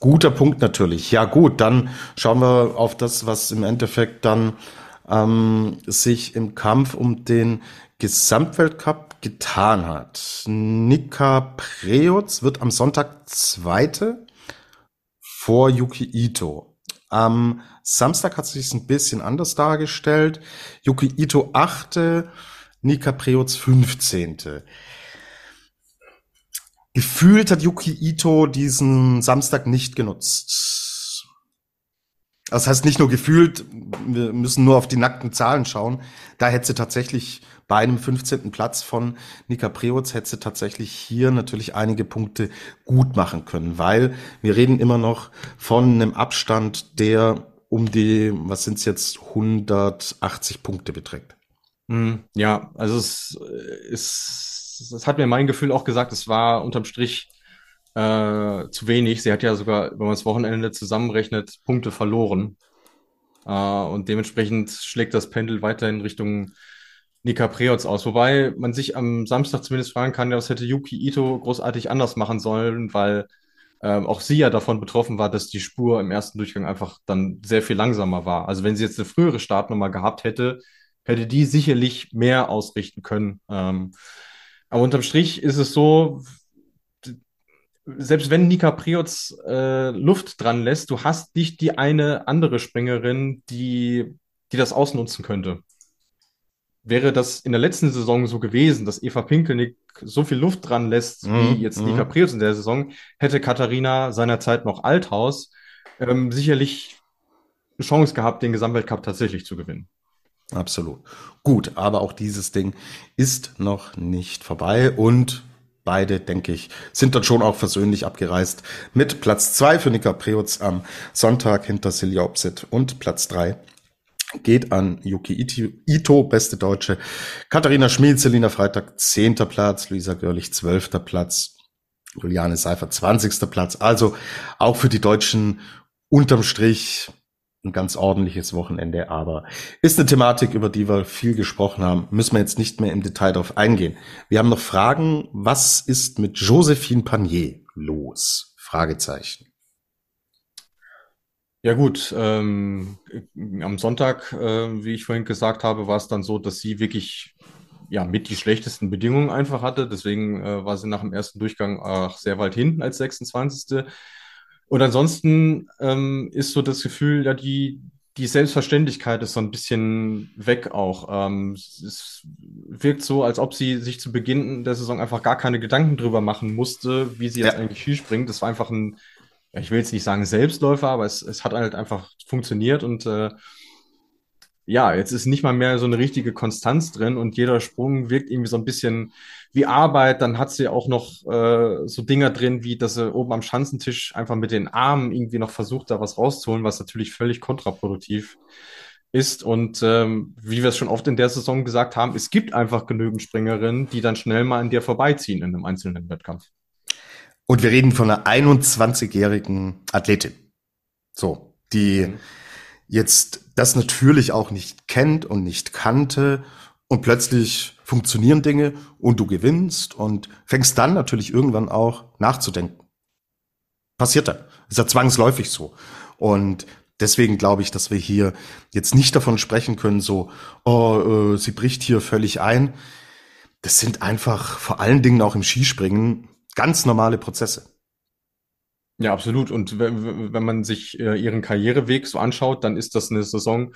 [SPEAKER 2] Guter Punkt natürlich. Ja gut, dann schauen wir auf das, was im Endeffekt dann ähm, sich im Kampf um den Gesamtweltcup getan hat. Nika Preutz wird am Sonntag Zweite vor Yuki Ito. Am Samstag hat sich ein bisschen anders dargestellt. Yuki Ito achte, Nika Preutz 15. Gefühlt hat Yuki Ito diesen Samstag nicht genutzt. Das heißt nicht nur gefühlt, wir müssen nur auf die nackten Zahlen schauen. Da hätte sie tatsächlich bei einem 15. Platz von Nika Preutz hätte sie tatsächlich hier natürlich einige Punkte gut machen können, weil wir reden immer noch von einem Abstand, der um die, was sind es jetzt, 180 Punkte beträgt.
[SPEAKER 3] Hm, ja, also es ist, es hat mir mein Gefühl auch gesagt, es war unterm Strich äh, zu wenig. Sie hat ja sogar, wenn man das Wochenende zusammenrechnet, Punkte verloren. Äh, und dementsprechend schlägt das Pendel weiterhin Richtung Nika Preots aus. Wobei man sich am Samstag zumindest fragen kann, was hätte Yuki Ito großartig anders machen sollen, weil ähm, auch sie ja davon betroffen war, dass die Spur im ersten Durchgang einfach dann sehr viel langsamer war. Also wenn sie jetzt eine frühere Startnummer gehabt hätte, hätte die sicherlich mehr ausrichten können. Ähm, aber unterm Strich ist es so, selbst wenn Nika Priots äh, Luft dran lässt, du hast nicht die eine andere Springerin, die, die das ausnutzen könnte. Wäre das in der letzten Saison so gewesen, dass Eva Pinkelnick so viel Luft dran lässt, mhm. wie jetzt Nika mhm. Priots in der Saison, hätte Katharina seinerzeit noch Althaus ähm, sicherlich eine Chance gehabt, den Gesamtweltcup tatsächlich zu gewinnen.
[SPEAKER 2] Absolut. Gut, aber auch dieses Ding ist noch nicht vorbei und beide, denke ich, sind dann schon auch versöhnlich abgereist. Mit Platz zwei für Nika Preutz am Sonntag hinter Silja Opsit und Platz drei geht an Yuki Ito, beste Deutsche, Katharina Schmid, Selina Freitag, zehnter Platz, Luisa Görlich, zwölfter Platz, Juliane Seifer, zwanzigster Platz. Also auch für die Deutschen unterm Strich ein ganz ordentliches Wochenende, aber ist eine Thematik, über die wir viel gesprochen haben. Müssen wir jetzt nicht mehr im Detail darauf eingehen. Wir haben noch Fragen. Was ist mit Josephine Panier los? Fragezeichen.
[SPEAKER 3] Ja gut, ähm, am Sonntag, äh, wie ich vorhin gesagt habe, war es dann so, dass sie wirklich ja mit die schlechtesten Bedingungen einfach hatte. Deswegen äh, war sie nach dem ersten Durchgang auch sehr weit hinten als 26. Und ansonsten ähm, ist so das Gefühl, ja, die, die Selbstverständlichkeit ist so ein bisschen weg auch. Ähm, es wirkt so, als ob sie sich zu Beginn der Saison einfach gar keine Gedanken drüber machen musste, wie sie jetzt ja. eigentlich Ski springt. Das war einfach ein, ja, ich will jetzt nicht sagen Selbstläufer, aber es, es hat halt einfach funktioniert und äh, ja, jetzt ist nicht mal mehr so eine richtige Konstanz drin und jeder Sprung wirkt irgendwie so ein bisschen wie Arbeit. Dann hat sie auch noch äh, so Dinger drin, wie dass sie oben am Schanzentisch einfach mit den Armen irgendwie noch versucht, da was rauszuholen, was natürlich völlig kontraproduktiv ist. Und ähm, wie wir es schon oft in der Saison gesagt haben, es gibt einfach genügend Springerinnen, die dann schnell mal an dir vorbeiziehen in einem einzelnen Wettkampf.
[SPEAKER 2] Und wir reden von einer 21-jährigen Athletin. So, die jetzt das natürlich auch nicht kennt und nicht kannte und plötzlich funktionieren Dinge und du gewinnst und fängst dann natürlich irgendwann auch nachzudenken. Passiert dann. Ist ja zwangsläufig so. Und deswegen glaube ich, dass wir hier jetzt nicht davon sprechen können, so, oh, äh, sie bricht hier völlig ein. Das sind einfach vor allen Dingen auch im Skispringen ganz normale Prozesse.
[SPEAKER 3] Ja, absolut. Und wenn man sich äh, ihren Karriereweg so anschaut, dann ist das eine Saison,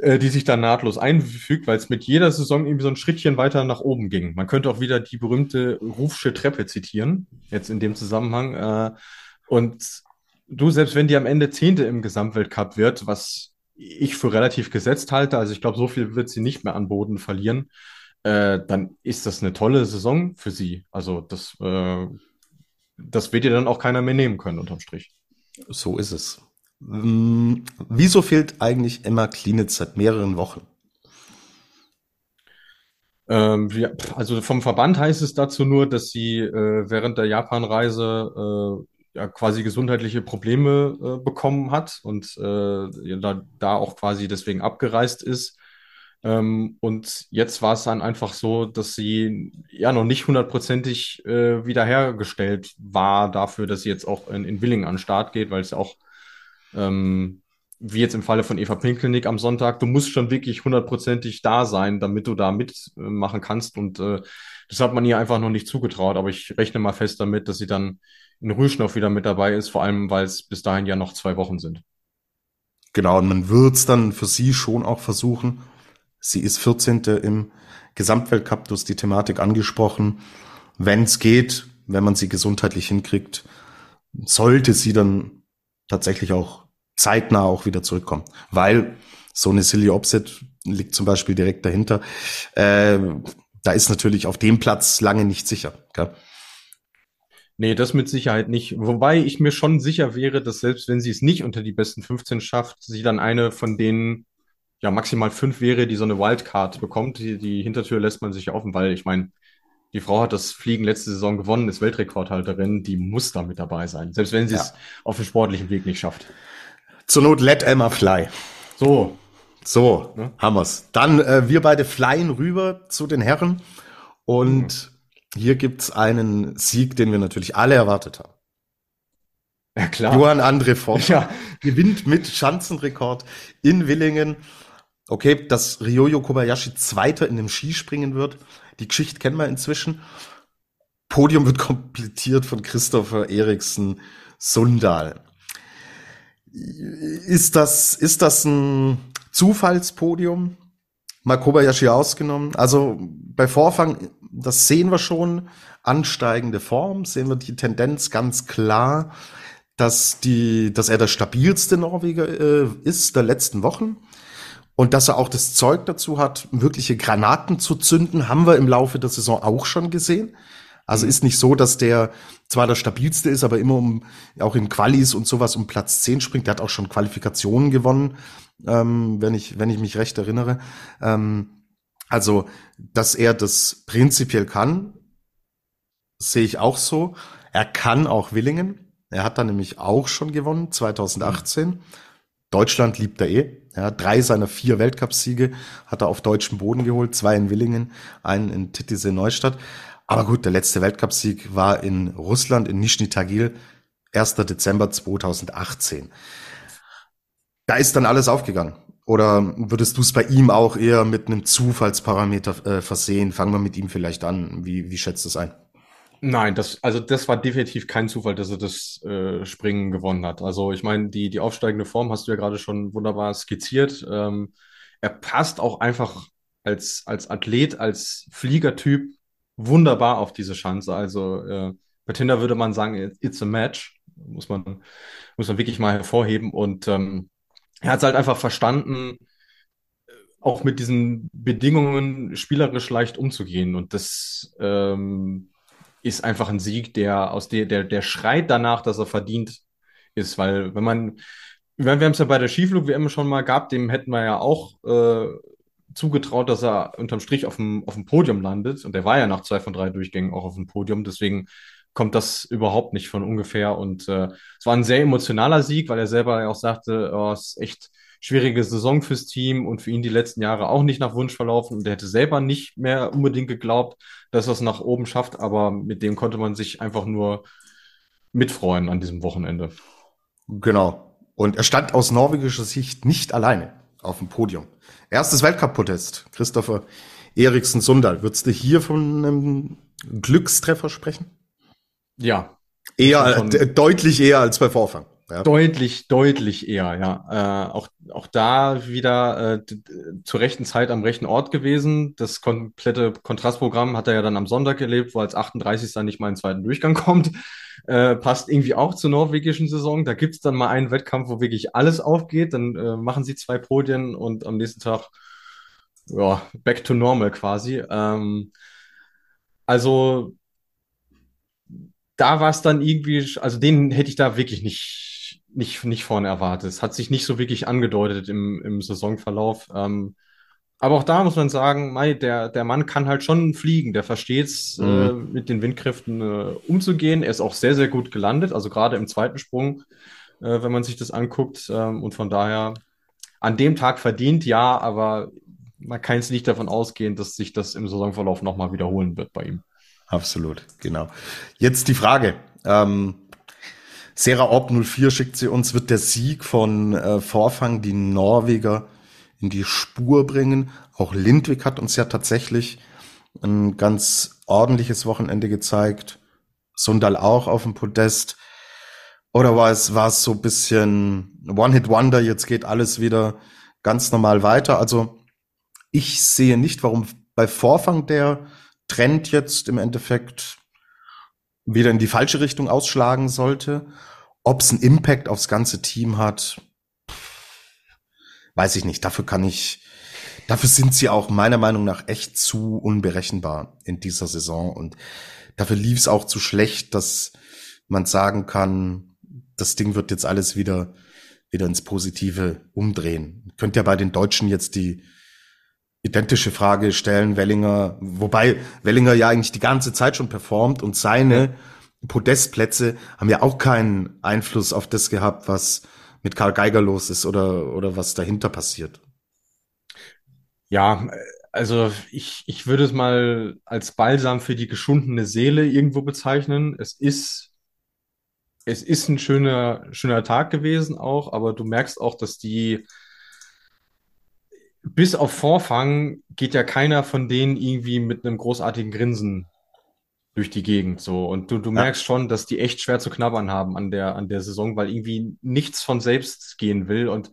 [SPEAKER 3] äh, die sich da nahtlos einfügt, weil es mit jeder Saison irgendwie so ein Schrittchen weiter nach oben ging. Man könnte auch wieder die berühmte Rufsche Treppe zitieren, jetzt in dem Zusammenhang. Äh, und du, selbst wenn die am Ende Zehnte im Gesamtweltcup wird, was ich für relativ gesetzt halte, also ich glaube, so viel wird sie nicht mehr an Boden verlieren, äh, dann ist das eine tolle Saison für sie. Also das das wird dir dann auch keiner mehr nehmen können, unterm Strich.
[SPEAKER 2] So ist es. Hm, wieso fehlt eigentlich Emma Klinitz seit mehreren Wochen?
[SPEAKER 3] Ähm, ja, also vom Verband heißt es dazu nur, dass sie äh, während der Japanreise äh, ja, quasi gesundheitliche Probleme äh, bekommen hat und äh, da, da auch quasi deswegen abgereist ist. Ähm, und jetzt war es dann einfach so, dass sie ja noch nicht hundertprozentig äh, wiederhergestellt war dafür, dass sie jetzt auch in, in Willingen an den Start geht, weil es ja auch, ähm, wie jetzt im Falle von Eva Pinkelnick am Sonntag, du musst schon wirklich hundertprozentig da sein, damit du da mitmachen kannst. Und äh, das hat man ihr einfach noch nicht zugetraut. Aber ich rechne mal fest damit, dass sie dann in Rüschnow wieder mit dabei ist, vor allem weil es bis dahin ja noch zwei Wochen sind.
[SPEAKER 2] Genau, und man wird es dann für sie schon auch versuchen. Sie ist 14. im Gesamtweltcup, du hast die Thematik angesprochen. Wenn es geht, wenn man sie gesundheitlich hinkriegt, sollte sie dann tatsächlich auch zeitnah auch wieder zurückkommen. Weil so eine Silly Opset liegt zum Beispiel direkt dahinter. Äh, da ist natürlich auf dem Platz lange nicht sicher. Gell?
[SPEAKER 3] Nee, das mit Sicherheit nicht. Wobei ich mir schon sicher wäre, dass selbst wenn sie es nicht unter die besten 15 schafft, sie dann eine von denen, ja, maximal fünf wäre, die so eine Wildcard bekommt. Die, die Hintertür lässt man sich offen, weil ich meine, die Frau hat das Fliegen letzte Saison gewonnen, ist Weltrekordhalterin, die muss da mit dabei sein. Selbst wenn sie ja. es auf dem sportlichen Weg nicht schafft.
[SPEAKER 2] Zur Not let Emma fly.
[SPEAKER 3] So.
[SPEAKER 2] So, ne? haben wir's. Dann äh, wir beide flyen rüber zu den Herren und mhm hier gibt's einen Sieg, den wir natürlich alle erwartet haben.
[SPEAKER 3] Ja, klar.
[SPEAKER 2] Johann André Forscher ja. gewinnt mit Schanzenrekord in Willingen. Okay, dass Ryoyo Kobayashi Zweiter in dem Skispringen wird. Die Geschichte kennen wir inzwischen. Podium wird <laughs> komplettiert von Christopher Eriksen Sundal. Ist das, ist das ein Zufallspodium? Mal Kobayashi ausgenommen. Also bei Vorfang das sehen wir schon, ansteigende Form, sehen wir die Tendenz ganz klar, dass die, dass er der stabilste Norweger äh, ist der letzten Wochen und dass er auch das Zeug dazu hat, wirkliche Granaten zu zünden, haben wir im Laufe der Saison auch schon gesehen. Also mhm. ist nicht so, dass der zwar der stabilste ist, aber immer um auch in Qualis und sowas um Platz 10 springt. Der hat auch schon Qualifikationen gewonnen, ähm, wenn ich wenn ich mich recht erinnere. Ähm, also, dass er das prinzipiell kann, sehe ich auch so. Er kann auch Willingen. Er hat da nämlich auch schon gewonnen, 2018. Mhm. Deutschland liebt er eh. Ja, drei seiner vier Weltcupsiege hat er auf deutschem Boden geholt, zwei in Willingen, einen in Titisee Neustadt. Aber gut, der letzte Weltcupsieg war in Russland, in Nizhny Tagil, 1. Dezember 2018. Da ist dann alles aufgegangen. Oder würdest du es bei ihm auch eher mit einem Zufallsparameter äh, versehen? Fangen wir mit ihm vielleicht an. Wie, wie schätzt du es ein?
[SPEAKER 3] Nein, das, also das war definitiv kein Zufall, dass er das äh, Springen gewonnen hat. Also ich meine, die, die aufsteigende Form hast du ja gerade schon wunderbar skizziert. Ähm, er passt auch einfach als, als Athlet, als Fliegertyp wunderbar auf diese Chance. Also äh, bei Tinder würde man sagen, it's a match. Muss man, muss man wirklich mal hervorheben. Und ähm, er hat es halt einfach verstanden, auch mit diesen Bedingungen spielerisch leicht umzugehen. Und das ähm, ist einfach ein Sieg, der aus der, der, der schreit danach, dass er verdient ist. Weil wenn man, wir haben es ja bei der Skiflug-WM schon mal gehabt, dem hätten wir ja auch äh, zugetraut, dass er unterm Strich auf dem, auf dem Podium landet. Und der war ja nach zwei von drei Durchgängen auch auf dem Podium. Deswegen kommt das überhaupt nicht von ungefähr. Und äh, es war ein sehr emotionaler Sieg, weil er selber auch sagte, oh, es ist echt schwierige Saison fürs Team und für ihn die letzten Jahre auch nicht nach Wunsch verlaufen. Und er hätte selber nicht mehr unbedingt geglaubt, dass er es nach oben schafft, aber mit dem konnte man sich einfach nur mitfreuen an diesem Wochenende.
[SPEAKER 2] Genau. Und er stand aus norwegischer Sicht nicht alleine auf dem Podium. Erstes Weltcup-Podest. Christopher Eriksen Sundal. Würdest du hier von einem Glückstreffer sprechen?
[SPEAKER 3] Ja.
[SPEAKER 2] Eher, deutlich eher als bei Vorfang.
[SPEAKER 3] Ja. Deutlich, deutlich eher, ja. Äh, auch, auch da wieder äh, zur rechten Zeit am rechten Ort gewesen. Das komplette Kontrastprogramm hat er ja dann am Sonntag erlebt, wo als 38. dann nicht mal in den zweiten Durchgang kommt. Äh, passt irgendwie auch zur norwegischen Saison. Da gibt's dann mal einen Wettkampf, wo wirklich alles aufgeht. Dann äh, machen sie zwei Podien und am nächsten Tag, ja, back to normal quasi. Ähm, also da war es dann irgendwie, also den hätte ich da wirklich nicht, nicht, nicht vorne erwartet. Es hat sich nicht so wirklich angedeutet im, im Saisonverlauf. Ähm, aber auch da muss man sagen, Mai, der, der Mann kann halt schon fliegen. Der versteht es, äh, mhm. äh, mit den Windkräften äh, umzugehen. Er ist auch sehr, sehr gut gelandet, also gerade im zweiten Sprung, äh, wenn man sich das anguckt. Ähm, und von daher an dem Tag verdient, ja, aber man kann jetzt nicht davon ausgehen, dass sich das im Saisonverlauf nochmal wiederholen wird bei ihm.
[SPEAKER 2] Absolut, genau. Jetzt die Frage. Ähm, Sera Orb 04 schickt sie uns, wird der Sieg von äh, Vorfang die Norweger in die Spur bringen? Auch Lindwig hat uns ja tatsächlich ein ganz ordentliches Wochenende gezeigt. Sundal auch auf dem Podest. Oder war es, war es so ein bisschen One-Hit-Wonder, jetzt geht alles wieder ganz normal weiter? Also ich sehe nicht, warum bei Vorfang der Trend jetzt im Endeffekt wieder in die falsche Richtung ausschlagen sollte. Ob es einen Impact aufs ganze Team hat, weiß ich nicht. Dafür kann ich, dafür sind sie auch meiner Meinung nach echt zu unberechenbar in dieser Saison und dafür lief es auch zu schlecht, dass man sagen kann, das Ding wird jetzt alles wieder, wieder ins Positive umdrehen. Könnt ja bei den Deutschen jetzt die identische Frage stellen, Wellinger, wobei Wellinger ja eigentlich die ganze Zeit schon performt und seine Podestplätze haben ja auch keinen Einfluss auf das gehabt, was mit Karl Geiger los ist oder, oder was dahinter passiert.
[SPEAKER 3] Ja, also ich, ich würde es mal als Balsam für die geschundene Seele irgendwo bezeichnen. Es ist, es ist ein schöner, schöner Tag gewesen auch, aber du merkst auch, dass die, bis auf Vorfang geht ja keiner von denen irgendwie mit einem großartigen Grinsen durch die Gegend so und du, du ja. merkst schon, dass die echt schwer zu knabbern haben an der an der Saison, weil irgendwie nichts von selbst gehen will und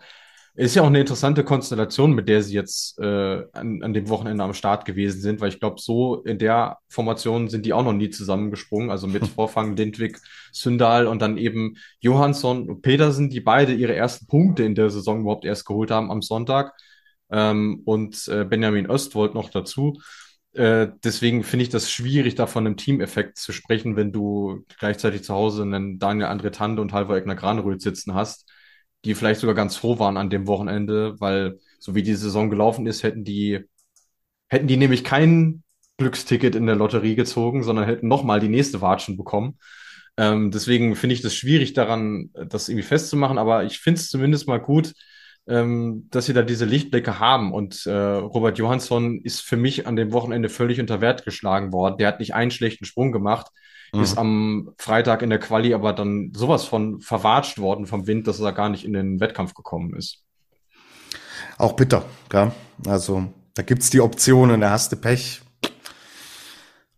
[SPEAKER 3] ist ja auch eine interessante Konstellation, mit der sie jetzt äh, an, an dem Wochenende am Start gewesen sind, weil ich glaube, so in der Formation sind die auch noch nie zusammengesprungen. Also mit <laughs> Vorfang Lindwig, Sündal und dann eben Johansson und Petersen, die beide ihre ersten Punkte in der Saison überhaupt erst geholt haben am Sonntag ähm, und äh, Benjamin Östwold noch dazu. Äh, deswegen finde ich das schwierig, da von einem Teameffekt zu sprechen, wenn du gleichzeitig zu Hause einen Daniel André Tande und Halvor Egner Granröth sitzen hast, die vielleicht sogar ganz froh waren an dem Wochenende, weil so wie die Saison gelaufen ist, hätten die, hätten die nämlich kein Glücksticket in der Lotterie gezogen, sondern hätten nochmal die nächste Watschen bekommen. Ähm, deswegen finde ich das schwierig daran, das irgendwie festzumachen, aber ich finde es zumindest mal gut, ähm, dass sie da diese Lichtblicke haben. Und äh, Robert Johansson ist für mich an dem Wochenende völlig unter Wert geschlagen worden. Der hat nicht einen schlechten Sprung gemacht, mhm. ist am Freitag in der Quali aber dann sowas von verwatscht worden vom Wind, dass er gar nicht in den Wettkampf gekommen ist.
[SPEAKER 2] Auch bitter, gell? Also da gibt's die Optionen, da hast du Pech.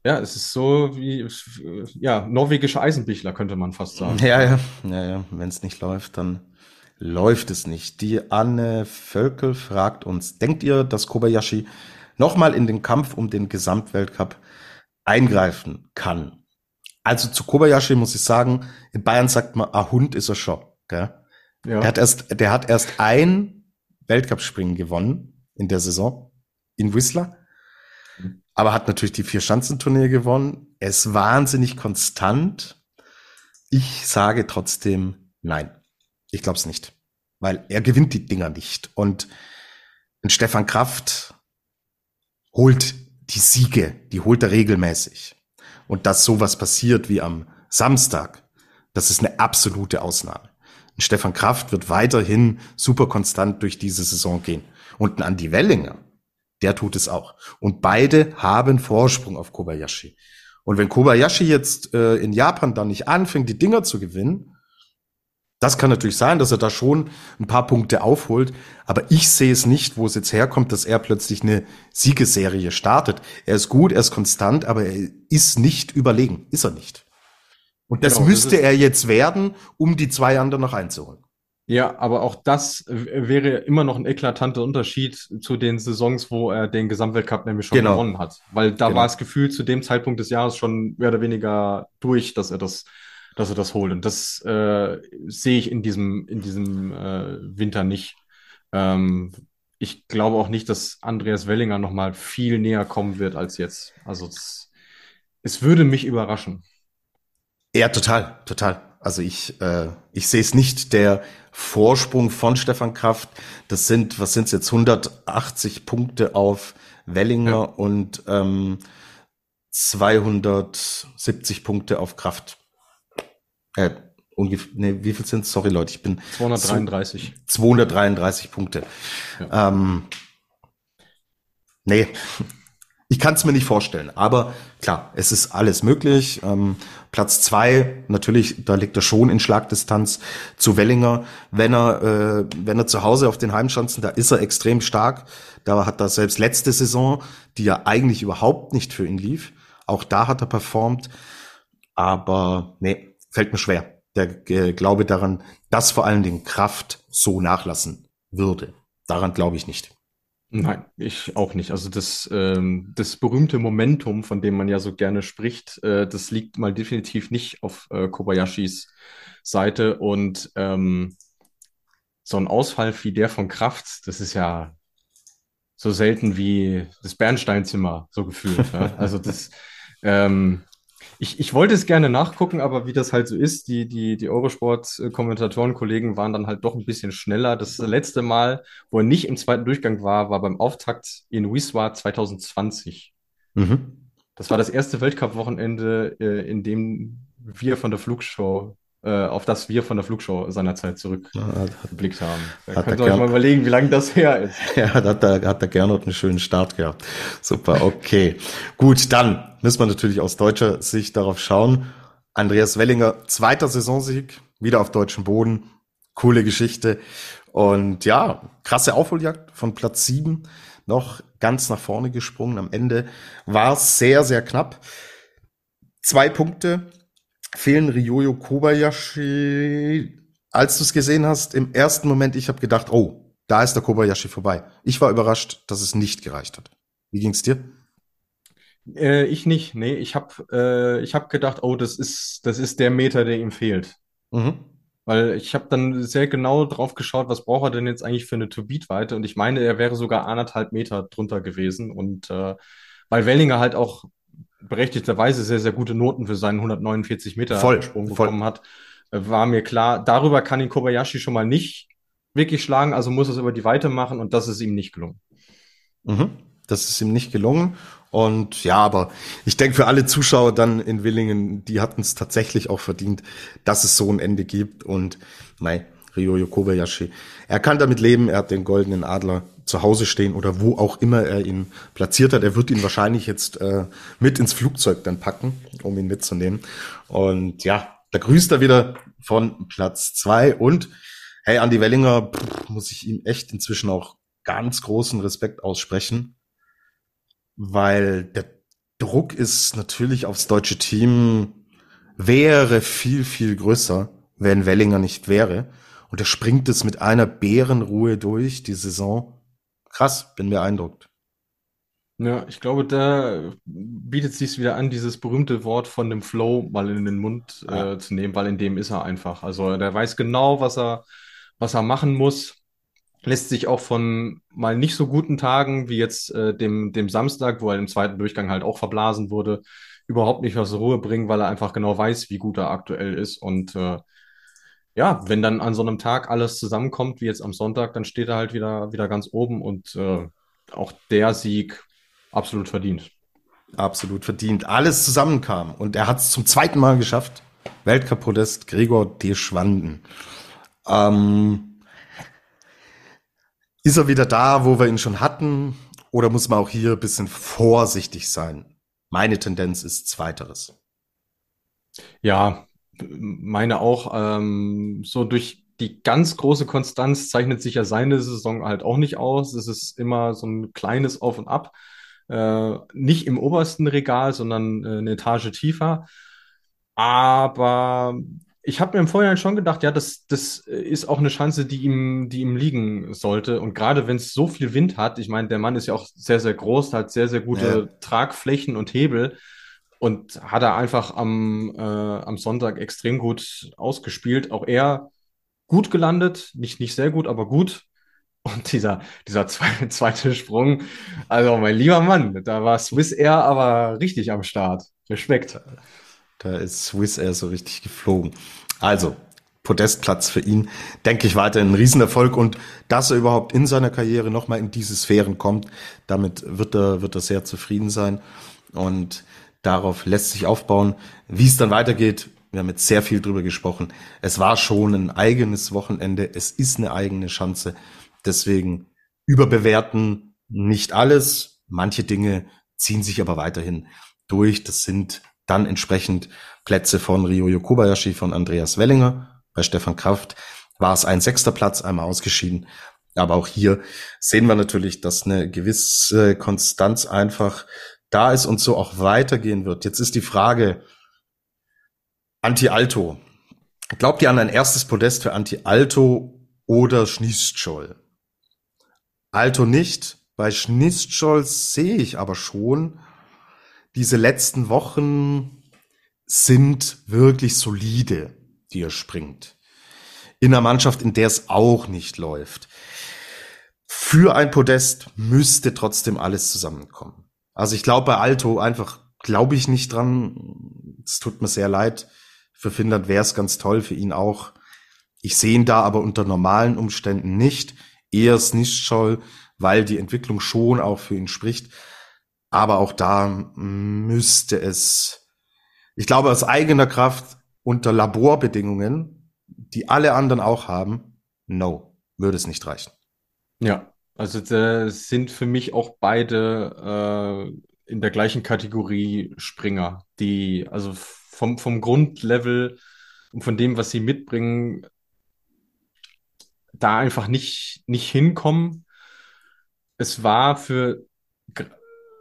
[SPEAKER 3] Ja, es ist so wie ja, norwegische Eisenbichler, könnte man fast sagen.
[SPEAKER 2] Ja, ja, ja, ja. Wenn es nicht läuft, dann läuft es nicht. Die Anne Völkel fragt uns, denkt ihr, dass Kobayashi nochmal in den Kampf um den Gesamtweltcup eingreifen kann? Also zu Kobayashi muss ich sagen, in Bayern sagt man, a Hund ist er schon. Gell? Ja. Der, hat erst, der hat erst ein Weltcup-Springen gewonnen in der Saison in Whistler, aber hat natürlich die vier Schanzenturnier gewonnen. Er ist wahnsinnig konstant. Ich sage trotzdem nein. Ich glaube es nicht, weil er gewinnt die Dinger nicht. Und Stefan Kraft holt die Siege, die holt er regelmäßig. Und dass sowas passiert wie am Samstag, das ist eine absolute Ausnahme. Und Stefan Kraft wird weiterhin super konstant durch diese Saison gehen. Und ein Andi Wellinger, der tut es auch. Und beide haben Vorsprung auf Kobayashi. Und wenn Kobayashi jetzt äh, in Japan dann nicht anfängt, die Dinger zu gewinnen, das kann natürlich sein, dass er da schon ein paar Punkte aufholt, aber ich sehe es nicht, wo es jetzt herkommt, dass er plötzlich eine Siegeserie startet. Er ist gut, er ist konstant, aber er ist nicht überlegen, ist er nicht. Und das genau, müsste das er jetzt werden, um die zwei anderen noch einzuholen.
[SPEAKER 3] Ja, aber auch das wäre immer noch ein eklatanter Unterschied zu den Saisons, wo er den Gesamtweltcup nämlich schon genau. gewonnen hat. Weil da genau. war es gefühlt zu dem Zeitpunkt des Jahres schon mehr oder weniger durch, dass er das dass er das holt. Und das äh, sehe ich in diesem, in diesem äh, Winter nicht. Ähm, ich glaube auch nicht, dass Andreas Wellinger noch mal viel näher kommen wird als jetzt. Also das, es würde mich überraschen.
[SPEAKER 2] Ja, total, total. Also ich, äh, ich sehe es nicht. Der Vorsprung von Stefan Kraft, das sind, was sind es jetzt, 180 Punkte auf Wellinger ja. und ähm, 270 Punkte auf Kraft. Äh, ungefähr, nee, wie viel sind es? Sorry, Leute, ich bin
[SPEAKER 3] 233.
[SPEAKER 2] 233 Punkte. Ja. Ähm, Nee, ich kann es mir nicht vorstellen. Aber klar, es ist alles möglich. Ähm, Platz zwei, natürlich, da liegt er schon in Schlagdistanz zu Wellinger. Wenn er, äh, wenn er zu Hause auf den Heimschanzen, da ist er extrem stark. Da hat er selbst letzte Saison, die ja eigentlich überhaupt nicht für ihn lief, auch da hat er performt. Aber nee, fällt mir schwer. Der äh, Glaube daran, dass vor allen Dingen Kraft so nachlassen würde. Daran glaube ich nicht.
[SPEAKER 3] Nein, ich auch nicht. Also das, ähm, das berühmte Momentum, von dem man ja so gerne spricht, äh, das liegt mal definitiv nicht auf äh, Kobayashis Seite. Und ähm, so ein Ausfall wie der von Kraft, das ist ja so selten wie das Bernsteinzimmer, so gefühlt. ja? <laughs> Also das, ähm, ich, ich wollte es gerne nachgucken, aber wie das halt so ist, die, die, die Eurosport-Kommentatoren-Kollegen waren dann halt doch ein bisschen schneller. Das letzte Mal, wo er nicht im zweiten Durchgang war, war beim Auftakt in Wiswa 2020. Mhm. Das war das erste Weltcup-Wochenende, äh, in dem wir von der Flugshow auf das wir von der Flugshow seinerzeit zurückgeblickt haben. Da könnt ihr euch mal überlegen, wie lange das her ist. <laughs>
[SPEAKER 2] Ja, da hat der, hat der Gernot einen schönen Start gehabt. Super, okay. Gut, dann müssen wir natürlich aus deutscher Sicht darauf schauen. Andreas Wellinger, zweiter Saisonsieg, wieder auf deutschem Boden. Coole Geschichte. Und ja, krasse Aufholjagd von Platz sieben noch ganz nach vorne gesprungen. Am Ende war es sehr, sehr knapp. Zwei Punkte fehlen Ryoyo Kobayashi. Als du es gesehen hast, im ersten Moment, ich habe gedacht, oh, da ist der Kobayashi vorbei. Ich war überrascht, dass es nicht gereicht hat. Wie ging's dir?
[SPEAKER 3] Äh, ich nicht. Nee, ich habe äh, ich hab gedacht, oh, das ist, das ist der Meter, der ihm fehlt. Mhm. Weil ich habe dann sehr genau drauf geschaut, was braucht er denn jetzt eigentlich für eine To-Beat-Weite? Und ich meine, er wäre sogar anderthalb Meter drunter gewesen. Und äh, weil Wellinger halt auch berechtigterweise sehr, sehr gute Noten für seinen 149 Meter voll, Sprung bekommen voll. hat, äh, war mir klar, darüber kann ihn Kobayashi schon mal nicht wirklich schlagen, also muss er es über die Weite machen und das ist ihm nicht gelungen.
[SPEAKER 2] Mhm. Das ist ihm nicht gelungen. Und ja, aber ich denke für alle Zuschauer dann in Willingen, die hatten es tatsächlich auch verdient, dass es so ein Ende gibt. Und nein, Ryoyo Kobayashi, er kann damit leben, er hat den goldenen Adler zu Hause stehen oder wo auch immer er ihn platziert hat. Er wird ihn wahrscheinlich jetzt äh, mit ins Flugzeug dann packen, um ihn mitzunehmen. Und ja, da grüßt er wieder von Platz zwei und hey, Andy Wellinger, pff, muss ich ihm echt inzwischen auch ganz großen Respekt aussprechen, weil der Druck ist natürlich aufs deutsche Team wäre viel, viel größer, wenn Wellinger nicht wäre. Und er springt es mit einer Bärenruhe durch, die Saison krass, bin beeindruckt.
[SPEAKER 3] Ja, ich glaube, da bietet es sich wieder an, dieses berühmte Wort von dem Flow mal in den Mund ja. äh, zu nehmen, weil in dem ist er einfach. Also der weiß genau, was er, was er machen muss. Lässt sich auch von mal nicht so guten Tagen wie jetzt äh, dem, dem Samstag, wo er im zweiten Durchgang halt auch verblasen wurde, überhaupt nicht aus Ruhe bringen, weil er einfach genau weiß, wie gut er aktuell ist. Und äh, ja, wenn dann an so einem Tag alles zusammenkommt, wie jetzt am Sonntag, dann steht er halt wieder, wieder ganz oben und äh, auch der Sieg absolut verdient.
[SPEAKER 2] Absolut verdient. Alles zusammenkam und er hat es zum zweiten Mal geschafft. Weltcup-Podest Gregor de Schwanden. Ähm, ist er wieder da, wo wir ihn schon hatten? Oder muss man auch hier ein bisschen vorsichtig sein? Meine Tendenz ist zweiteres.
[SPEAKER 3] Ja, meine auch, ähm, so durch die ganz große Konstanz zeichnet sich ja seine Saison halt auch nicht aus. Es ist immer so ein kleines Auf und Ab. Äh, nicht im obersten Regal, sondern äh, eine Etage tiefer. Aber ich habe mir im Vorhinein schon gedacht, ja, das, das ist auch eine Chance, die ihm, die ihm liegen sollte. Und gerade wenn es so viel Wind hat, ich meine, der Mann ist ja auch sehr, sehr groß, hat sehr, sehr gute ja. Tragflächen und Hebel und hat er einfach am, äh, am Sonntag extrem gut ausgespielt. Auch er gut gelandet, nicht, nicht sehr gut, aber gut. Und dieser, dieser <laughs> zweite, Sprung, also mein lieber Mann, da war Swiss Air aber richtig am Start. Respekt.
[SPEAKER 2] Da ist Swiss Air so richtig geflogen. Also, Podestplatz für ihn, denke ich, weiterhin ein Riesenerfolg und dass er überhaupt in seiner Karriere nochmal in diese Sphären kommt, damit wird er, wird er sehr zufrieden sein. Und Darauf lässt sich aufbauen. Wie es dann weitergeht, wir haben jetzt sehr viel drüber gesprochen. Es war schon ein eigenes Wochenende. Es ist eine eigene Chance. Deswegen überbewerten nicht alles. Manche Dinge ziehen sich aber weiterhin durch. Das sind dann entsprechend Plätze von Ryoyo Kobayashi, von Andreas Wellinger. Bei Stefan Kraft war es ein sechster Platz, einmal ausgeschieden. Aber auch hier sehen wir natürlich, dass eine gewisse Konstanz einfach da ist und so auch weitergehen wird. Jetzt ist die Frage, Anti-Alto. Glaubt ihr an ein erstes Podest für Anti-Alto oder Schniestschol? Alto nicht. Bei Schniestschol sehe ich aber schon, diese letzten Wochen sind wirklich solide, die er springt. In einer Mannschaft, in der es auch nicht läuft. Für ein Podest müsste trotzdem alles zusammenkommen. Also ich glaube bei Alto einfach, glaube ich nicht dran. Es tut mir sehr leid. Für Finnland wäre es ganz toll, für ihn auch. Ich sehe ihn da aber unter normalen Umständen nicht. Eher Snischol, weil die Entwicklung schon auch für ihn spricht. Aber auch da müsste es, ich glaube, aus eigener Kraft unter Laborbedingungen, die alle anderen auch haben, no, würde es nicht reichen.
[SPEAKER 3] Ja, also das sind für mich auch beide äh, in der gleichen Kategorie Springer, die also vom, vom Grundlevel und von dem, was sie mitbringen, da einfach nicht, nicht hinkommen. Es war für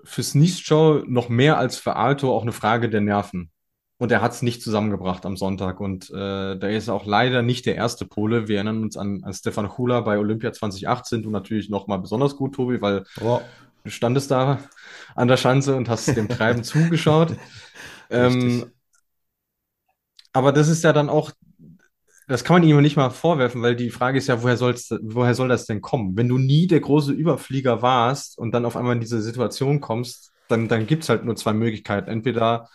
[SPEAKER 3] fürs Nischo noch mehr als für Alto auch eine Frage der Nerven. Und er hat es nicht zusammengebracht am Sonntag. Und äh, da ist auch leider nicht der erste Pole. Wir erinnern uns an, an Stefan Hula bei Olympia 2018. Du natürlich noch mal besonders gut, Tobi, weil oh. du standest da an der Schanze und hast dem Treiben <laughs> zugeschaut. Ähm, aber das ist ja dann auch das kann man ihm nicht mal vorwerfen, weil die Frage ist ja, woher, soll's, woher soll das denn kommen? Wenn du nie der große Überflieger warst und dann auf einmal in diese Situation kommst, dann, dann gibt es halt nur zwei Möglichkeiten. Entweder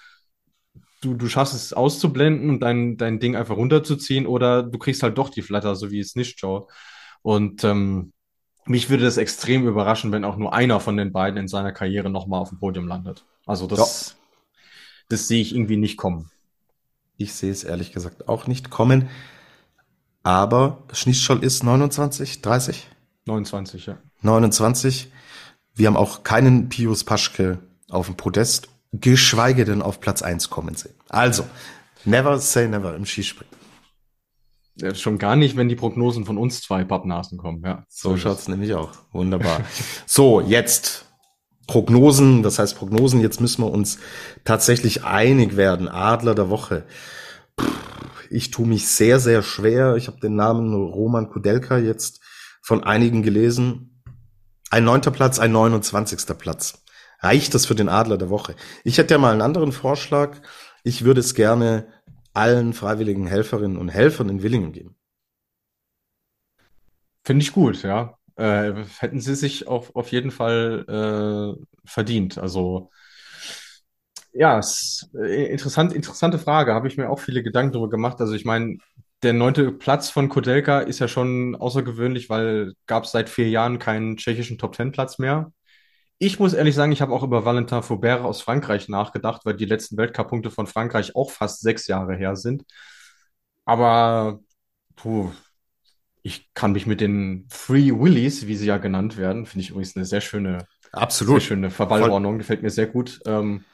[SPEAKER 3] du, du schaffst es auszublenden und dein, dein Ding einfach runterzuziehen oder du kriegst halt doch die Flatter, so wie es nicht, Joe. Und ähm, mich würde das extrem überraschen, wenn auch nur einer von den beiden in seiner Karriere nochmal auf dem Podium landet. Also das, das sehe ich irgendwie nicht kommen.
[SPEAKER 2] Ich sehe es ehrlich gesagt auch nicht kommen. Aber Schniescholl ist 29, 30?
[SPEAKER 3] 29, ja.
[SPEAKER 2] 29. Wir haben auch keinen Pius Paschke auf dem Podest, geschweige denn auf Platz 1 kommen sehen. Also, never say never im Skispringen.
[SPEAKER 3] Ja, schon gar nicht, wenn die Prognosen von uns zwei Pappnasen kommen, ja.
[SPEAKER 2] So, so schaut's nämlich auch. Wunderbar. <laughs> so, jetzt Prognosen, das heißt Prognosen, jetzt müssen wir uns tatsächlich einig werden. Adler der Woche. Ich tue mich sehr, sehr schwer. Ich habe den Namen Roman Kudelka jetzt von einigen gelesen. Ein neunter Platz, ein 29. Platz. Reicht das für den Adler der Woche? Ich hätte ja mal einen anderen Vorschlag. Ich würde es gerne allen freiwilligen Helferinnen und Helfern in Willingen geben.
[SPEAKER 3] Finde ich gut, ja. Äh, hätten sie sich auf, auf jeden Fall äh, verdient. Also ja, ist, äh, interessant, interessante Frage. Habe ich mir auch viele Gedanken darüber gemacht. Also ich meine, der neunte Platz von Kodelka ist ja schon außergewöhnlich, weil gab es seit vier Jahren keinen tschechischen Top-Ten-Platz mehr. Ich muss ehrlich sagen, ich habe auch über Valentin Faubert aus Frankreich nachgedacht, weil die letzten Weltcup-Punkte von Frankreich auch fast sechs Jahre her sind. Aber puh, ich kann mich mit den Free Willies, wie sie ja genannt werden, finde ich übrigens eine sehr schöne,
[SPEAKER 2] Absolut.
[SPEAKER 3] sehr schöne Verballhornung, gefällt mir sehr gut. Ähm,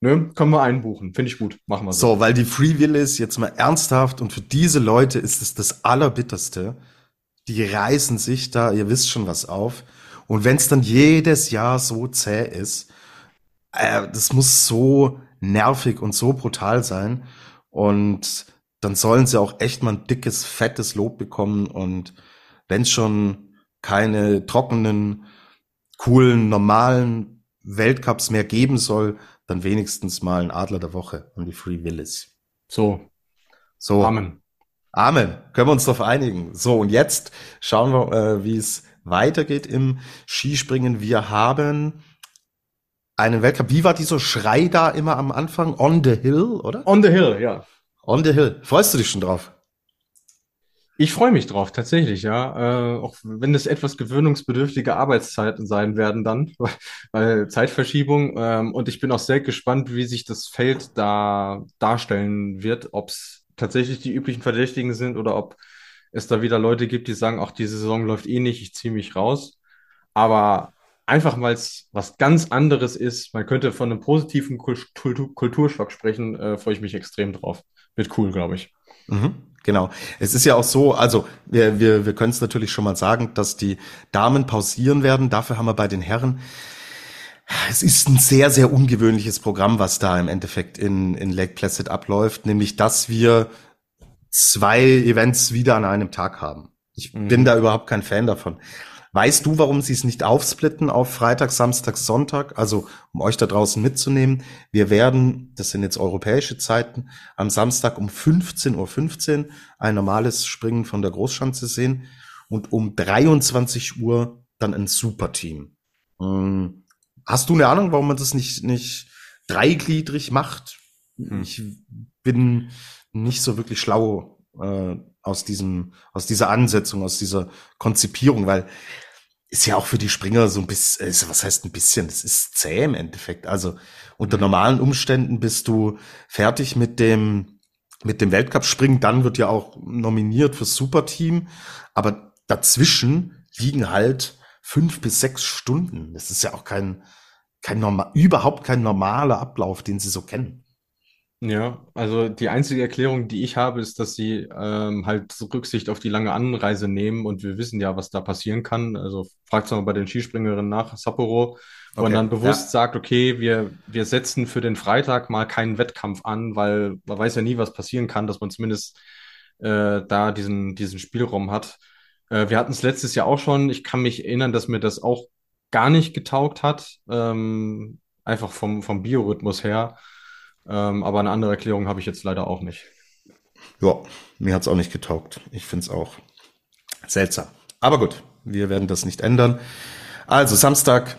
[SPEAKER 3] Ne, können wir einbuchen. Finde ich gut. Machen wir
[SPEAKER 2] so. So, weil die Free Will ist jetzt mal ernsthaft und für diese Leute ist es das Allerbitterste. Die reißen sich da, ihr wisst schon was auf. Und wenn es dann jedes Jahr so zäh ist, äh, das muss so nervig und so brutal sein. Und dann sollen sie auch echt mal ein dickes, fettes Lob bekommen. Und wenn es schon keine trockenen, coolen, normalen Weltcups mehr geben soll, dann wenigstens mal ein Adler der Woche an die Free Willis.
[SPEAKER 3] So.
[SPEAKER 2] So. Amen. Amen. Können wir uns darauf einigen. So, und jetzt schauen wir, äh, wie es weitergeht im Skispringen. Wir haben einen Weltcup. Wie war dieser Schrei da immer am Anfang? On the Hill, oder?
[SPEAKER 3] On the Hill, ja.
[SPEAKER 2] On the Hill. Freust du dich schon drauf?
[SPEAKER 3] Ich freue mich drauf, tatsächlich, ja. Äh, auch wenn es etwas gewöhnungsbedürftige Arbeitszeiten sein werden dann, <laughs> weil Zeitverschiebung. Ähm, und ich bin auch sehr gespannt, wie sich das Feld da darstellen wird, ob es tatsächlich die üblichen Verdächtigen sind oder ob es da wieder Leute gibt, die sagen, auch die Saison läuft eh nicht, ich ziehe mich raus. Aber einfach es was ganz anderes ist. Man könnte von einem positiven Kultur Kulturschock sprechen, äh, freue ich mich extrem drauf. Wird cool, glaube ich.
[SPEAKER 2] Mhm, genau. Es ist ja auch so, also wir, wir, wir können es natürlich schon mal sagen, dass die Damen pausieren werden. Dafür haben wir bei den Herren es ist ein sehr, sehr ungewöhnliches Programm, was da im Endeffekt in, in Lake Placid abläuft, nämlich dass wir zwei Events wieder an einem Tag haben. Ich mhm. bin da überhaupt kein Fan davon. Weißt du, warum sie es nicht aufsplitten auf Freitag, Samstag, Sonntag? Also, um euch da draußen mitzunehmen. Wir werden, das sind jetzt europäische Zeiten, am Samstag um 15.15 Uhr 15 ein normales Springen von der Großschanze sehen und um 23 Uhr dann ein Superteam. Hm. Hast du eine Ahnung, warum man das nicht, nicht dreigliedrig macht? Hm. Ich bin nicht so wirklich schlau äh, aus diesem, aus dieser Ansetzung, aus dieser Konzipierung, weil ist ja auch für die Springer so ein bisschen, ist, was heißt ein bisschen, das ist zäh im Endeffekt. Also unter mhm. normalen Umständen bist du fertig mit dem, mit dem Weltcup-Springen, dann wird ja auch nominiert fürs Superteam, aber dazwischen liegen halt fünf bis sechs Stunden. Das ist ja auch kein, kein normal, überhaupt kein normaler Ablauf, den sie so kennen.
[SPEAKER 3] Ja, also die einzige Erklärung, die ich habe, ist, dass sie ähm, halt Rücksicht auf die lange Anreise nehmen und wir wissen ja, was da passieren kann. Also fragt mal bei den Skispringerinnen nach Sapporo, wo man dann bewusst ja. sagt, okay, wir, wir setzen für den Freitag mal keinen Wettkampf an, weil man weiß ja nie, was passieren kann, dass man zumindest äh, da diesen, diesen Spielraum hat. Äh, wir hatten es letztes Jahr auch schon. Ich kann mich erinnern, dass mir das auch gar nicht getaugt hat, ähm, einfach vom, vom Biorhythmus her. Ähm, aber eine andere Erklärung habe ich jetzt leider auch nicht.
[SPEAKER 2] Ja, mir hat es auch nicht getaugt. Ich finde es auch seltsam. Aber gut, wir werden das nicht ändern. Also Samstag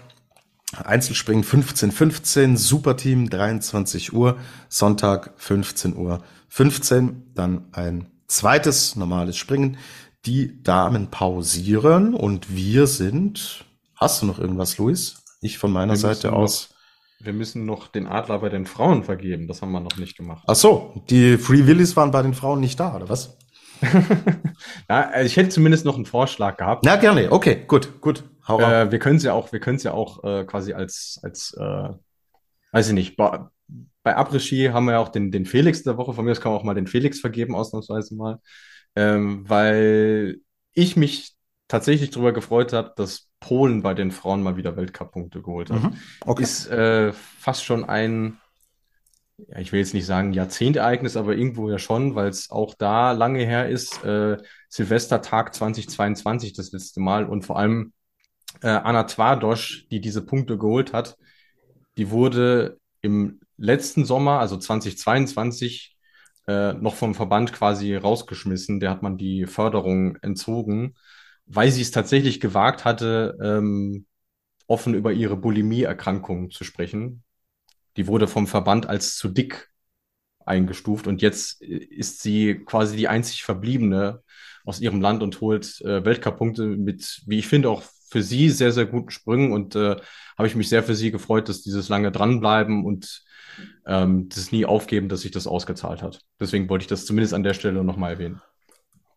[SPEAKER 2] Einzelspringen 15.15, 15, Superteam 23 Uhr, Sonntag 15 Uhr 15, dann ein zweites normales Springen. Die Damen pausieren und wir sind. Hast du noch irgendwas, Luis? Ich von meiner Seite aus
[SPEAKER 3] wir müssen noch den Adler bei den Frauen vergeben. Das haben wir noch nicht gemacht.
[SPEAKER 2] Ach so, die Free Willies waren bei den Frauen nicht da, oder was? <laughs>
[SPEAKER 3] ja, ich hätte zumindest noch einen Vorschlag gehabt.
[SPEAKER 2] Na, gerne. Okay, gut, gut.
[SPEAKER 3] Hau äh, wir können es ja auch, wir können es ja auch äh, quasi als, als äh, weiß ich nicht, bei, bei Après-Ski haben wir ja auch den, den Felix der Woche. Von mir aus kann man auch mal den Felix vergeben, ausnahmsweise mal. Ähm, weil ich mich tatsächlich darüber gefreut habe, dass Polen bei den Frauen mal wieder Weltcup-Punkte geholt hat. Mhm. Okay. Ist äh, fast schon ein, ja, ich will jetzt nicht sagen Jahrzehntereignis, aber irgendwo ja schon, weil es auch da lange her ist. Äh, Silvestertag 2022 das letzte Mal und vor allem äh, Anna Twardosch, die diese Punkte geholt hat, die wurde im letzten Sommer, also 2022, äh, noch vom Verband quasi rausgeschmissen. Der hat man die Förderung entzogen weil sie es tatsächlich gewagt hatte, ähm, offen über ihre Bulimie-Erkrankung zu sprechen. Die wurde vom Verband als zu dick eingestuft und jetzt ist sie quasi die einzig Verbliebene aus ihrem Land und holt äh, Weltcup-Punkte mit, wie ich finde, auch für sie sehr, sehr guten Sprüngen und äh, habe ich mich sehr für sie gefreut, dass dieses lange dranbleiben und ähm, das nie aufgeben, dass sich das ausgezahlt hat. Deswegen wollte ich das zumindest an der Stelle nochmal erwähnen.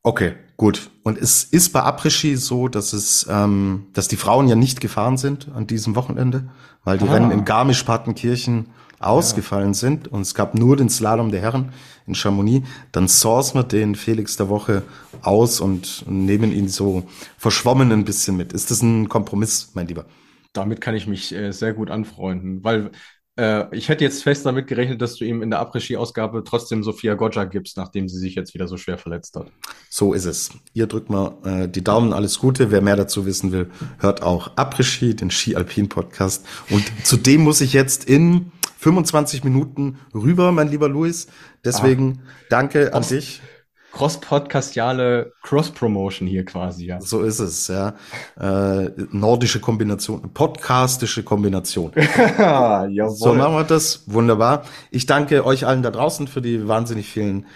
[SPEAKER 2] Okay, gut. Und es ist bei Après-Ski so, dass es, ähm, dass die Frauen ja nicht gefahren sind an diesem Wochenende, weil die ah. Rennen in Garmisch-Partenkirchen ausgefallen ja. sind und es gab nur den Slalom der Herren in Chamonix. Dann sourcen wir den Felix der Woche aus und nehmen ihn so verschwommen ein bisschen mit. Ist das ein Kompromiss, mein Lieber?
[SPEAKER 3] Damit kann ich mich äh, sehr gut anfreunden, weil äh, ich hätte jetzt fest damit gerechnet, dass du ihm in der Après-Ski-Ausgabe trotzdem Sophia Goggia gibst, nachdem sie sich jetzt wieder so schwer verletzt hat.
[SPEAKER 2] So ist es. Ihr drückt mal äh, die Daumen, alles Gute. Wer mehr dazu wissen will, hört auch Après-Ski, den Ski-Alpin-Podcast. Und <laughs> zudem muss ich jetzt in 25 Minuten rüber, mein lieber Luis. Deswegen ah. danke an dich
[SPEAKER 3] cross-podcastiale Cross-Promotion hier quasi, ja.
[SPEAKER 2] So ist es, ja. Äh, nordische Kombination, podcastische Kombination. <laughs> So machen wir das. Wunderbar. Ich danke euch allen da draußen für die wahnsinnig vielen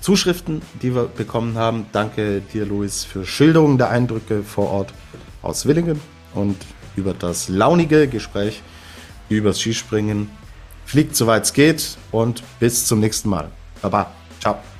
[SPEAKER 2] Zuschriften, die wir bekommen haben. Danke dir, Luis, für Schilderungen der Eindrücke vor Ort aus Willingen und über das launige Gespräch übers Skispringen. Fliegt soweit es geht und bis zum nächsten Mal. Baba. Ciao.